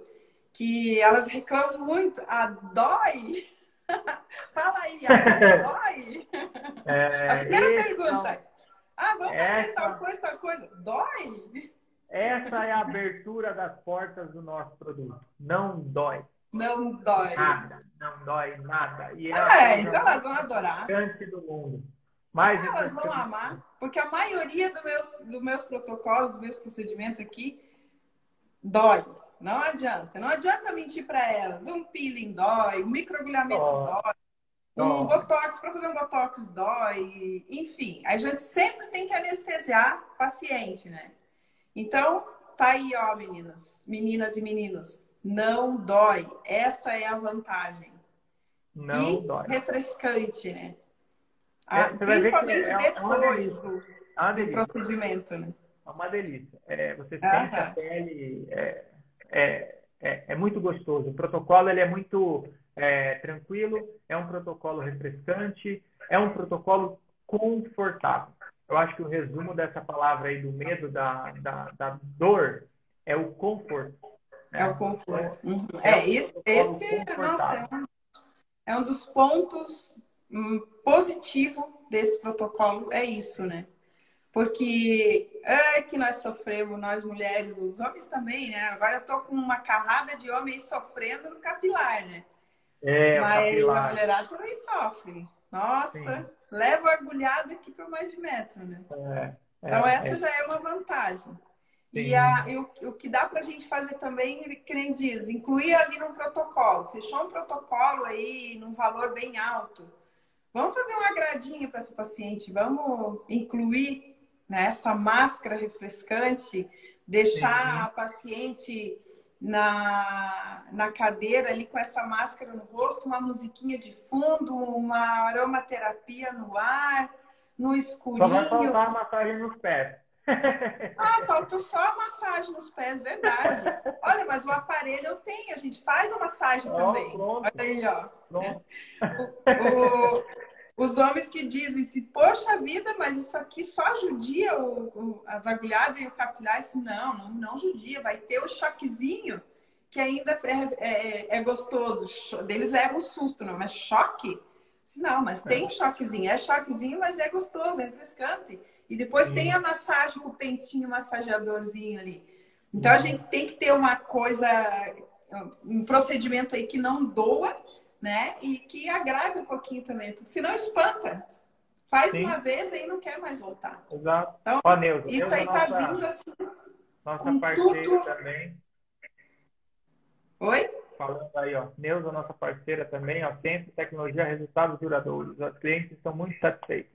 que elas reclamam muito, a dói. Fala aí, a dói. É, a primeira pergunta. Ah, vamos essa, fazer tal coisa, tal coisa. Dói? Essa é a abertura das portas do nosso produto. Não dói. Não dói. Nada, não dói nada. E é, é elas vão adorar. do mundo. Elas vão amar, porque a maioria dos meus, dos meus protocolos, dos meus procedimentos aqui, dói. Não adianta. Não adianta mentir para elas. Um peeling dói, um microagulhamento oh. dói. Um oh. botox, para fazer um botox dói. Enfim, a gente sempre tem que anestesiar o paciente, né? Então, tá aí, ó, meninas, meninas e meninos. Não dói. Essa é a vantagem. Não e dói. refrescante, né? É, Ah, principalmente é depois do, É do procedimento, né? É uma delícia. É, você sente a pele, é, é, é, é muito gostoso. O protocolo ele é muito é, tranquilo, é um protocolo refrescante, é um protocolo confortável. Eu acho que o resumo dessa palavra aí do medo, da, da, da dor, é o conforto. né? É o conforto. Uhum. É É, um esse, esse nossa, é um, é um dos pontos hum, positivos desse protocolo, é isso, né? Porque é que nós sofremos, nós mulheres, os homens também, né? Agora eu tô com uma carrada de homens sofrendo no capilar, né? É, Mas a mulherada também sofre. Nossa, Sim. leva agulhada aqui para mais de metro, né? É, Então, é, essa é. já é uma vantagem. E, a, e o, o que dá para a gente fazer também, que nem diz, incluir ali num protocolo. Fechou um protocolo aí num valor bem alto. Vamos fazer um agradinho para essa paciente. Vamos incluir né, essa máscara refrescante, deixar Sim. a paciente na, na cadeira ali com essa máscara no rosto, uma musiquinha de fundo, uma aromaterapia no ar, no Só vai escurinho. faltar a massagem nos pés. Ah, faltou só a massagem nos pés, verdade. Olha, mas o aparelho eu tenho, a gente faz a massagem Ó, também. pronto. Olha aí, ó. Pronto. O- o- os homens que dizem assim, poxa vida, mas isso aqui só judia o, o- as agulhadas e o capilar. Assim, não, não, não judia, vai ter o choquezinho que ainda é, é, é gostoso. Cho- Eles levam um susto, não, mas choque? Não, mas tem choquezinho. É choquezinho, mas é gostoso, é refrescante. E depois Sim. tem a massagem com o pentinho massageadorzinho ali. Então a gente tem que ter uma coisa, um procedimento aí que não doa, né? E que agrade um pouquinho também, porque senão espanta. Faz Sim. uma vez e não quer mais voltar. Exato. Então, Ó, Neuza, Isso Neuza aí nossa, tá vindo assim. nossa com parceira tudo. também. Oi? Falando aí, ó. Neuza, nossa parceira também, ó. Ciência, tecnologia, resultados duradouros. Os clientes estão muito satisfeitos.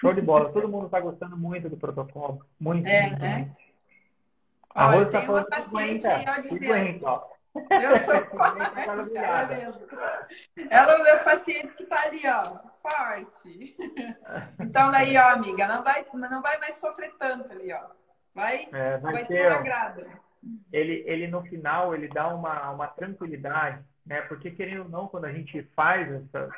Show de bola. Todo mundo está gostando muito do protocolo. Muito, É, muito, né? muito. A Olha, tá tem uma paciente aí, ó, dizendo, cinquenta, ó. eu sou cada ela virada. mesmo. Ela é um dos pacientes que tá ali, ó, forte. Então daí, ó, amiga, não vai, não vai mais sofrer tanto ali, ó. Vai, É, vai vai ter, ele, ele no final ele dá uma, uma tranquilidade, né? Porque querendo ou não, quando a gente faz essas,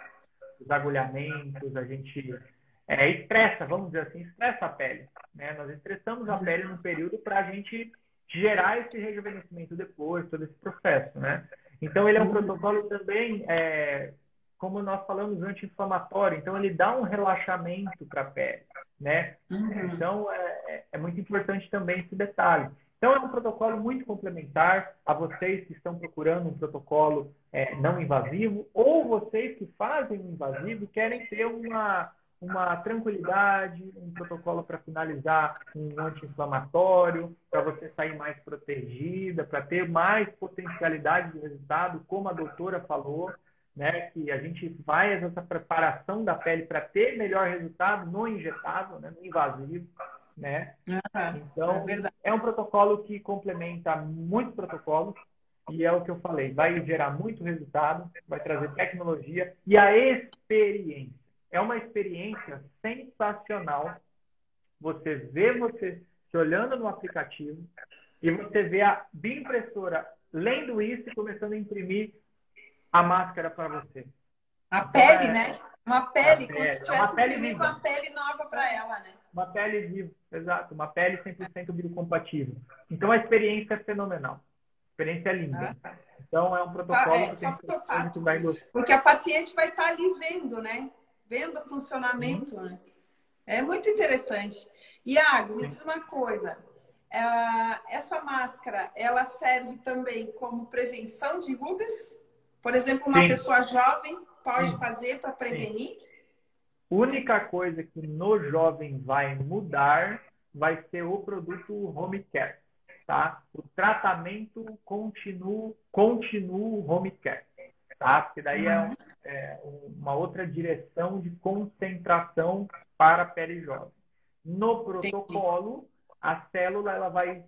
os agulhamentos, a gente é, estressa, vamos dizer assim, estressa a pele, né? Nós estressamos a pele num período para a gente gerar esse rejuvenescimento depois, todo esse processo, né? Então ele é um protocolo também, é, como nós falamos, anti-inflamatório. Então ele dá um relaxamento para a pele, né? Uhum. Então, é, é- é muito importante também esse detalhe. Então, é um protocolo muito complementar a vocês que estão procurando um protocolo é, não invasivo ou vocês que fazem um invasivo e querem ter uma, uma tranquilidade, um protocolo para finalizar um anti-inflamatório, para você sair mais protegida, para ter mais potencialidade de resultado, como a doutora falou, né, que a gente faz essa preparação da pele para ter melhor resultado no injetável, né, no invasivo, né? Ah, Então, é é um protocolo que complementa muitos protocolos e é o que eu falei, vai gerar muito resultado, vai trazer tecnologia e a experiência. É uma experiência sensacional. Você vê você se olhando no aplicativo e você vê a bioimpressora lendo isso e começando a imprimir a máscara para você. A pele, é- né? Uma pele, como se É tivesse uma pele viva. uma pele nova para ela, né? Uma pele viva, exato, uma pele 100% biocompatível. Então a experiência é fenomenal. A experiência é linda. Ah, tá. Então é um protocolo Ah, é, que tem que vai gostar. Porque a paciente vai estar ali vendo, né? Vendo o funcionamento, Uhum. né? É muito interessante. Iago, me diz uma coisa. Ah, essa máscara, ela serve também como prevenção de rugas? Por exemplo, uma Sim. pessoa jovem pode Sim. fazer para prevenir? única coisa que no jovem vai mudar vai ser o produto home care, tá? O tratamento continuo, continuo home care, tá? Porque daí é, um- é uma outra direção de concentração para a pele jovem. No protocolo, a célula ela vai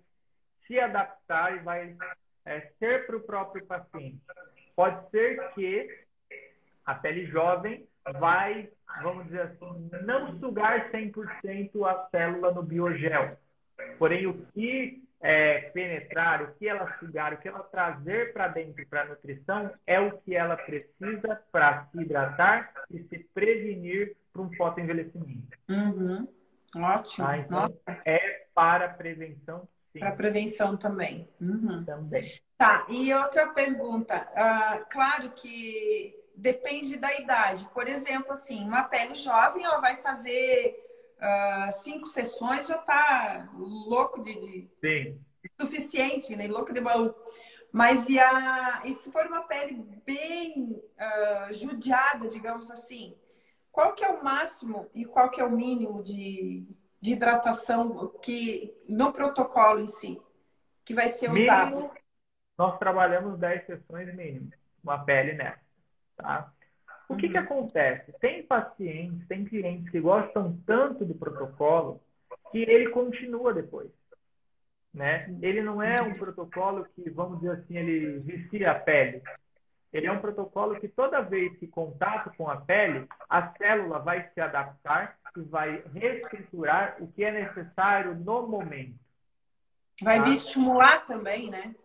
se adaptar e vai é, ser para o próprio paciente. Pode ser que a pele jovem vai, vamos dizer assim, não sugar 100% a célula no biogel. Porém, o que é, penetrar, o que ela sugar, o que ela trazer para dentro para a nutrição é o que ela precisa para se hidratar e se prevenir para um fotoenvelhecimento. Uhum. Ótimo. Tá? Então, é para prevenção, sim. Para prevenção também. Uhum. Também. Tá, e outra pergunta. Uh, claro que depende da idade. Por exemplo, assim, uma pele jovem, ela vai fazer uh, cinco sessões já tá louco de, de... Suficiente, né? Louco de baú. Mas e, a, e se for uma pele bem uh, judiada, digamos assim, qual que é o máximo e qual que é o mínimo de, de hidratação que no protocolo em si que vai ser usado? Mínimo, nós trabalhamos 10 sessões mínimo, uma pele nessa, tá? O que, que uhum. acontece? Tem pacientes, tem clientes que gostam tanto do protocolo que ele continua depois. Né? Ele não é um protocolo que, vamos dizer assim, ele vicia a pele. Ele é um protocolo que toda vez que contato com a pele, a célula vai se adaptar e vai reestruturar o que é necessário no momento. Vai tá? estimular também, né?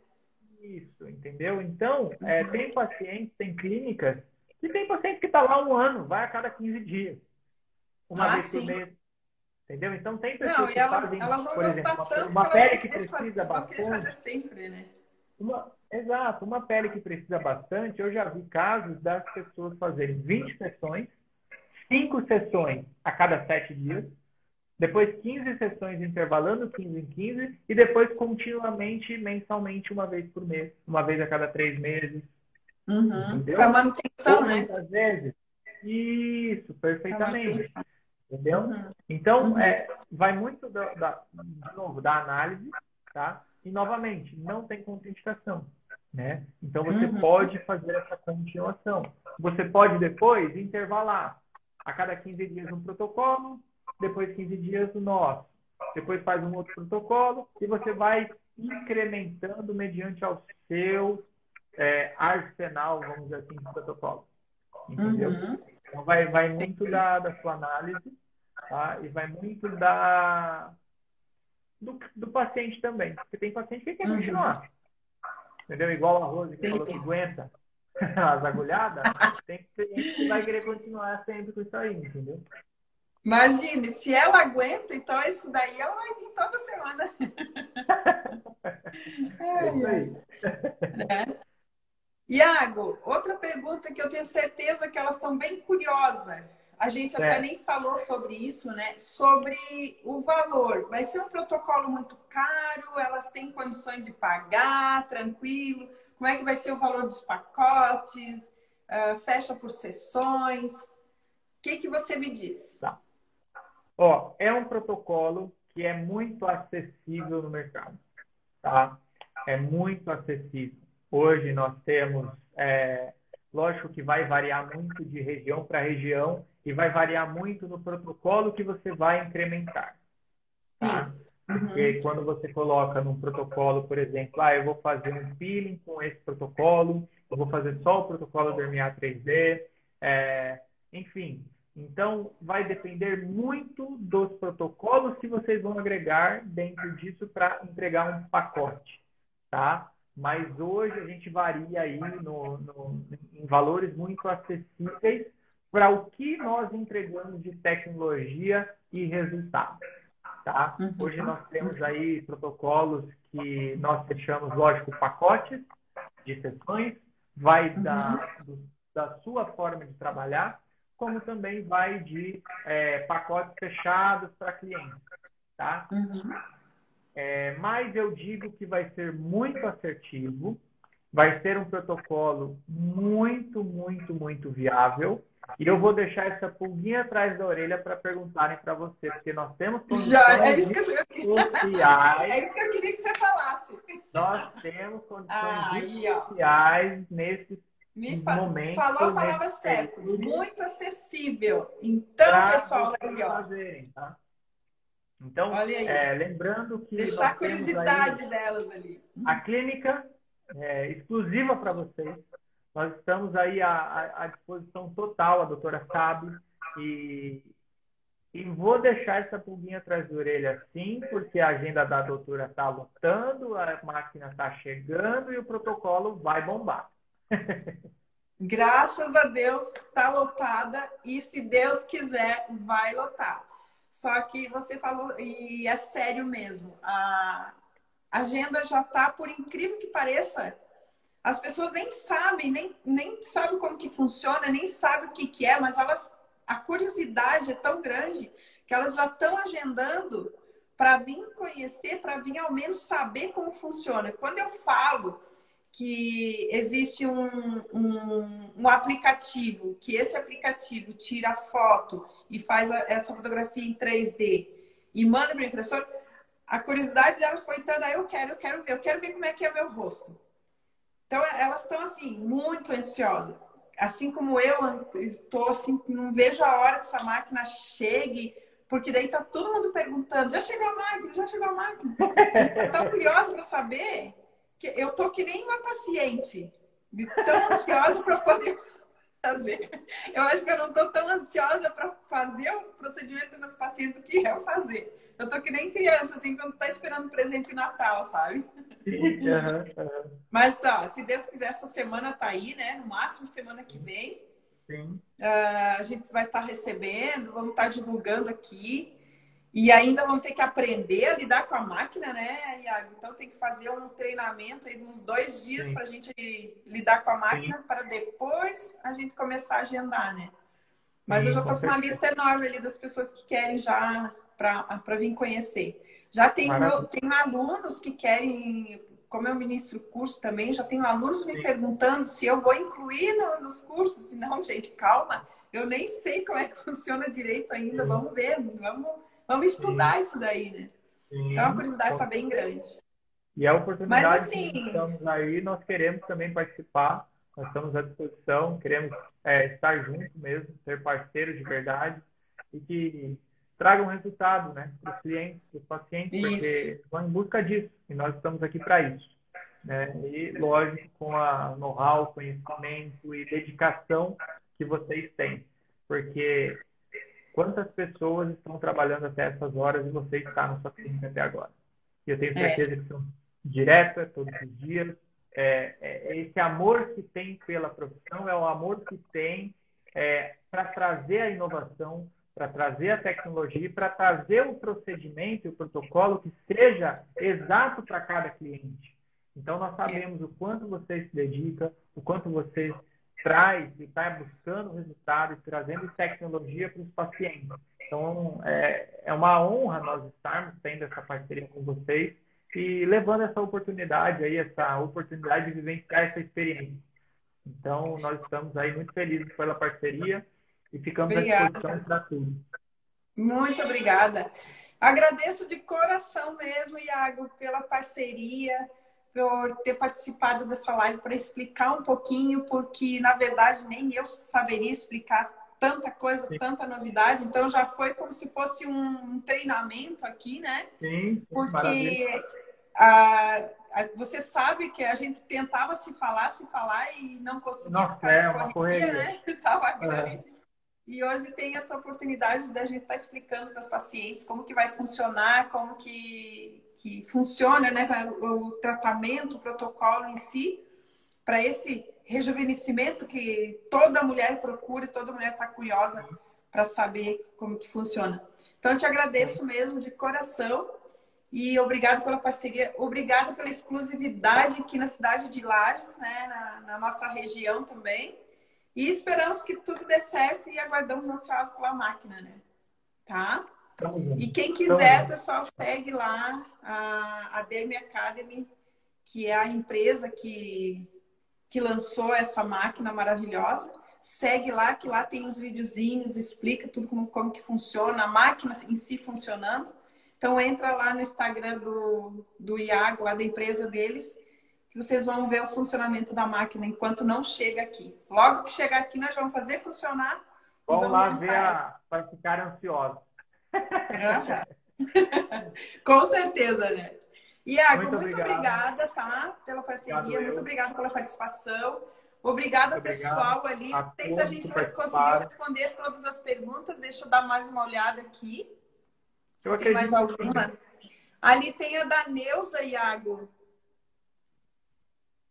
Isso, entendeu? Então, é, uhum. tem pacientes, tem clínicas e tem paciente que está lá um ano, vai a cada 15 dias. Uma ah, vez sim. por mês. Entendeu? Então tem pessoas não, que elas, fazem, elas por exemplo, uma, uma pele que precisa bastante. Sempre, né? Uma, exato, uma pele que precisa bastante, eu já vi casos das pessoas fazerem 20 sessões, 5 sessões a cada 7 dias, depois 15 sessões intervalando 15 em 15, e depois continuamente, mensalmente, uma vez por mês, uma vez a cada 3 meses, Uhum. Para manutenção, né? Muitas vezes. Isso, perfeitamente. Entendeu? Uhum. Então, uhum. É, vai muito da, da, de novo, da análise, tá? E, novamente, não tem contraindicação, né? Então, você uhum. pode fazer essa continuação. Você pode, depois, intervalar. A cada 15 dias um protocolo, depois 15 dias o nosso. Depois faz um outro protocolo e você vai incrementando mediante ao seu é, arsenal, vamos dizer assim, de protocolo. Entendeu? Uhum. Então, vai, vai muito da, da sua análise tá? e vai muito da, do, do paciente também. Porque tem paciente que quer uhum. continuar. Entendeu? Igual a Rose que falou que aguenta as agulhadas, tem cliente que vai querer continuar sempre com isso aí, entendeu? Imagine, se ela aguenta, então isso daí ela vai vir toda semana. é, isso aí. É. Iago, outra pergunta que eu tenho certeza que elas estão bem curiosas. A gente até nem falou sobre isso, né? Sobre o valor. Vai ser um protocolo muito caro? Elas têm condições de pagar, tranquilo? Como é que vai ser o valor dos pacotes? Uh, fecha por sessões? O que, que você me diz? Tá. Ó, é um protocolo que é muito acessível no mercado, tá? É muito acessível. Hoje nós temos, é, lógico que vai variar muito de região para região e vai variar muito no protocolo que você vai incrementar. Tá? Porque uhum. quando você coloca num protocolo, por exemplo, ah, eu vou fazer um peeling com esse protocolo, eu vou fazer só o protocolo do RMA 3D, é, enfim. Então, vai depender muito dos protocolos que vocês vão agregar dentro disso para entregar um pacote, tá? Mas hoje a gente varia aí no, no, em valores muito acessíveis para o que nós entregamos de tecnologia e resultado. Tá? Uhum. Hoje nós temos aí protocolos que nós fechamos, lógico, pacotes de sessões, vai uhum. da, do, da sua forma de trabalhar, como também vai de é, pacotes fechados para clientes. Tá? Uhum. É, mas eu digo que vai ser muito assertivo, vai ser um protocolo muito, muito, muito viável. E eu vou deixar essa pulguinha atrás da orelha para perguntarem para você, porque nós temos condições Já, é isso que eu sociais. É isso que eu queria que você falasse. Nós temos condições sociais nesse Me momento. Falou a palavra certa. Muito acessível. Então, pessoal, aí, ó. Fazerem, tá? Então, é, lembrando que. Deixar a curiosidade delas ali. A clínica é, exclusiva para vocês. Nós estamos aí à, à, disposição total, a doutora sabe. E, e vou deixar essa pulguinha atrás da orelha sim, porque a agenda da doutora está lotando, a máquina está chegando e o protocolo vai bombar. Graças a Deus está lotada e se Deus quiser vai lotar. Só que você falou e é sério mesmo. A agenda já está, por incrível que pareça, as pessoas nem sabem, nem, nem sabem como que funciona, nem sabem o que, que é, mas elas a curiosidade é tão grande que elas já estão agendando para vir conhecer, para vir ao menos saber como funciona. Quando eu falo que existe um, um, um, aplicativo, que esse aplicativo tira foto e faz a, essa fotografia em 3D e manda para o impressor, a curiosidade delas foi tanta, ah, eu quero, eu quero ver, eu quero ver como é que é o meu rosto. Então, elas estão, assim, muito ansiosas. Assim como eu estou, assim, não vejo a hora que essa máquina chegue, porque daí tá todo mundo perguntando, já chegou a máquina, já chegou a máquina. Estão curiosos para saber que eu tô que nem uma paciente, de tão ansiosa para poder fazer. Eu acho que eu não tô tão ansiosa para fazer o procedimento dos pacientes do que eu fazer. Eu tô que nem criança, assim, quando tá esperando presente de Natal, sabe? Uhum. Mas, ó, se Deus quiser, essa semana tá aí, né? No máximo semana que vem. Sim. Uh, a gente vai estar tá recebendo, vamos estar tá divulgando aqui. E ainda vão ter que aprender a lidar com a máquina, né, Iago? Então tem que fazer um treinamento aí uns dois dias para a gente lidar com a máquina para depois a gente começar a agendar, né? Mas Sim, eu já estou com, uma lista enorme ali das pessoas que querem já para vir conhecer. Já tem, tem alunos que querem, como eu ministro curso também, já tenho alunos me Sim. perguntando se eu vou incluir no, nos cursos. Não, gente, calma, eu nem sei como é que funciona direito ainda. Sim. Vamos ver, vamos Vamos estudar Sim. isso daí, né? Sim. Então a curiosidade está bem grande. E a oportunidade Mas, assim... que estamos aí, nós queremos também participar, nós estamos à disposição, queremos é, estar juntos mesmo, ser parceiros de verdade e que tragam resultado né, para os clientes, para os pacientes, isso. porque vão em busca disso e nós estamos aqui para isso. Né? E, lógico, com a know-how, conhecimento e dedicação que vocês têm. Porque quantas pessoas estão trabalhando até essas horas e você está na sua clínica até agora. E eu tenho é. certeza é. que são diretas, todos os dias. É, é, esse amor que tem pela profissão é o amor que tem é, para trazer a inovação, para trazer a tecnologia, para trazer o procedimento e o protocolo que seja exato para cada cliente. Então, nós sabemos o quanto você se dedica, o quanto você traz e está buscando resultados, trazendo tecnologia para os pacientes. Então, é, é uma honra nós estarmos tendo essa parceria com vocês e levando essa oportunidade aí, essa oportunidade de vivenciar essa experiência. Então, nós estamos aí muito felizes pela parceria e ficamos obrigada. à disposição para tudo. Muito obrigada. Agradeço de coração mesmo, Iago, pela parceria, por ter participado dessa live para explicar um pouquinho, porque na verdade nem eu saberia explicar tanta coisa, Sim. tanta novidade. Então já foi como se fosse um treinamento aqui, né? Sim. Porque a, a, você sabe que a gente tentava se falar, se falar e não conseguia. Nossa, é uma correria, né? Tava grande. É. E hoje tem essa oportunidade da gente estar tá explicando para os pacientes como que vai funcionar, como que que funciona, né, o tratamento, o protocolo em si, para esse rejuvenescimento que toda mulher procura e toda mulher está curiosa para saber como que funciona. Então, eu te agradeço mesmo de coração e obrigado pela parceria, obrigado pela exclusividade aqui na cidade de Lages, né, na, na nossa região também. E esperamos que tudo dê certo e aguardamos ansiosos pela máquina, né? Tá? E quem quiser, pessoal, segue lá a, a Academy, que é a empresa que, que lançou essa máquina maravilhosa. Segue lá, que lá tem os videozinhos, explica tudo como, como que funciona, a máquina em si funcionando. Então entra lá no Instagram do, do Iago, lá da empresa deles, que vocês vão ver o funcionamento da máquina enquanto não chega aqui. Logo que chegar aqui, nós vamos fazer funcionar. Vamos lá ver para ficar ansiosos. Com certeza, né? Iago, muito, muito obrigada, tá? Pela parceria, Obrigado muito obrigada pela participação. Obrigada, muito pessoal, ali. A Tem se a gente conseguiu responder todas as perguntas. Deixa eu dar mais uma olhada aqui. Se eu tem mais alguma. Ali tem a da Neuza, Iago.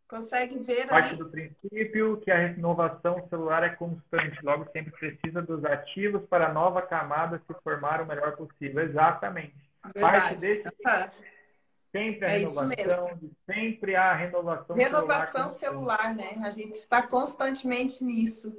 Consegue ver Parte do princípio que a renovação celular é constante, logo sempre precisa dos ativos para a nova camada se formar o melhor possível. Exatamente. Verdade. Parte desse sempre a é renovação, sempre a renovação, renovação celular. celular, né? A gente está constantemente nisso.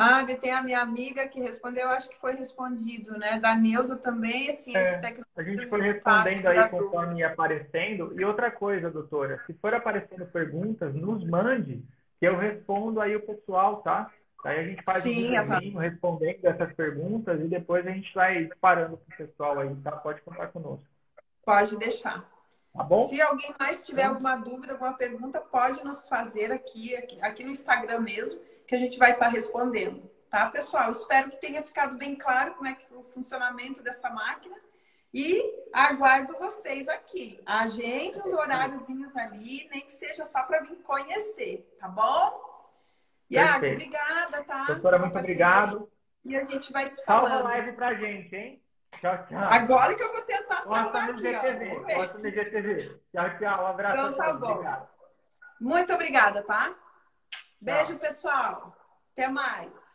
Ah, tem a minha amiga que respondeu, acho que foi respondido, né? Da Neuza também, assim, é, A gente foi respondendo aí conforme ia aparecendo. E outra coisa, doutora, se for aparecendo perguntas, nos mande, que eu respondo aí o pessoal, tá? Aí a gente faz Sim, um vídeo respondendo essas perguntas e depois a gente vai parando com o pessoal aí, tá? Pode contar conosco. Pode deixar. Tá bom? Se alguém mais tiver alguma dúvida, alguma pergunta, pode nos fazer aqui, aqui, aqui no Instagram mesmo que a gente vai estar respondendo, tá, pessoal? Espero que tenha ficado bem claro como é que o funcionamento dessa máquina e aguardo vocês aqui. Agende os horáriozinhos ali, nem que seja só para vir conhecer, tá bom? Iago, obrigada, tá? Doutora, muito obrigado. E a gente vai se falando. Salva a live pra gente, hein? Tchau, tchau. Agora que eu vou tentar salvar aqui, GTV. ó. Posta no GTV. Tchau, tchau. Um abraço. Então tá bom. Obrigado. Muito obrigada, tá? Beijo, pessoal. Até mais.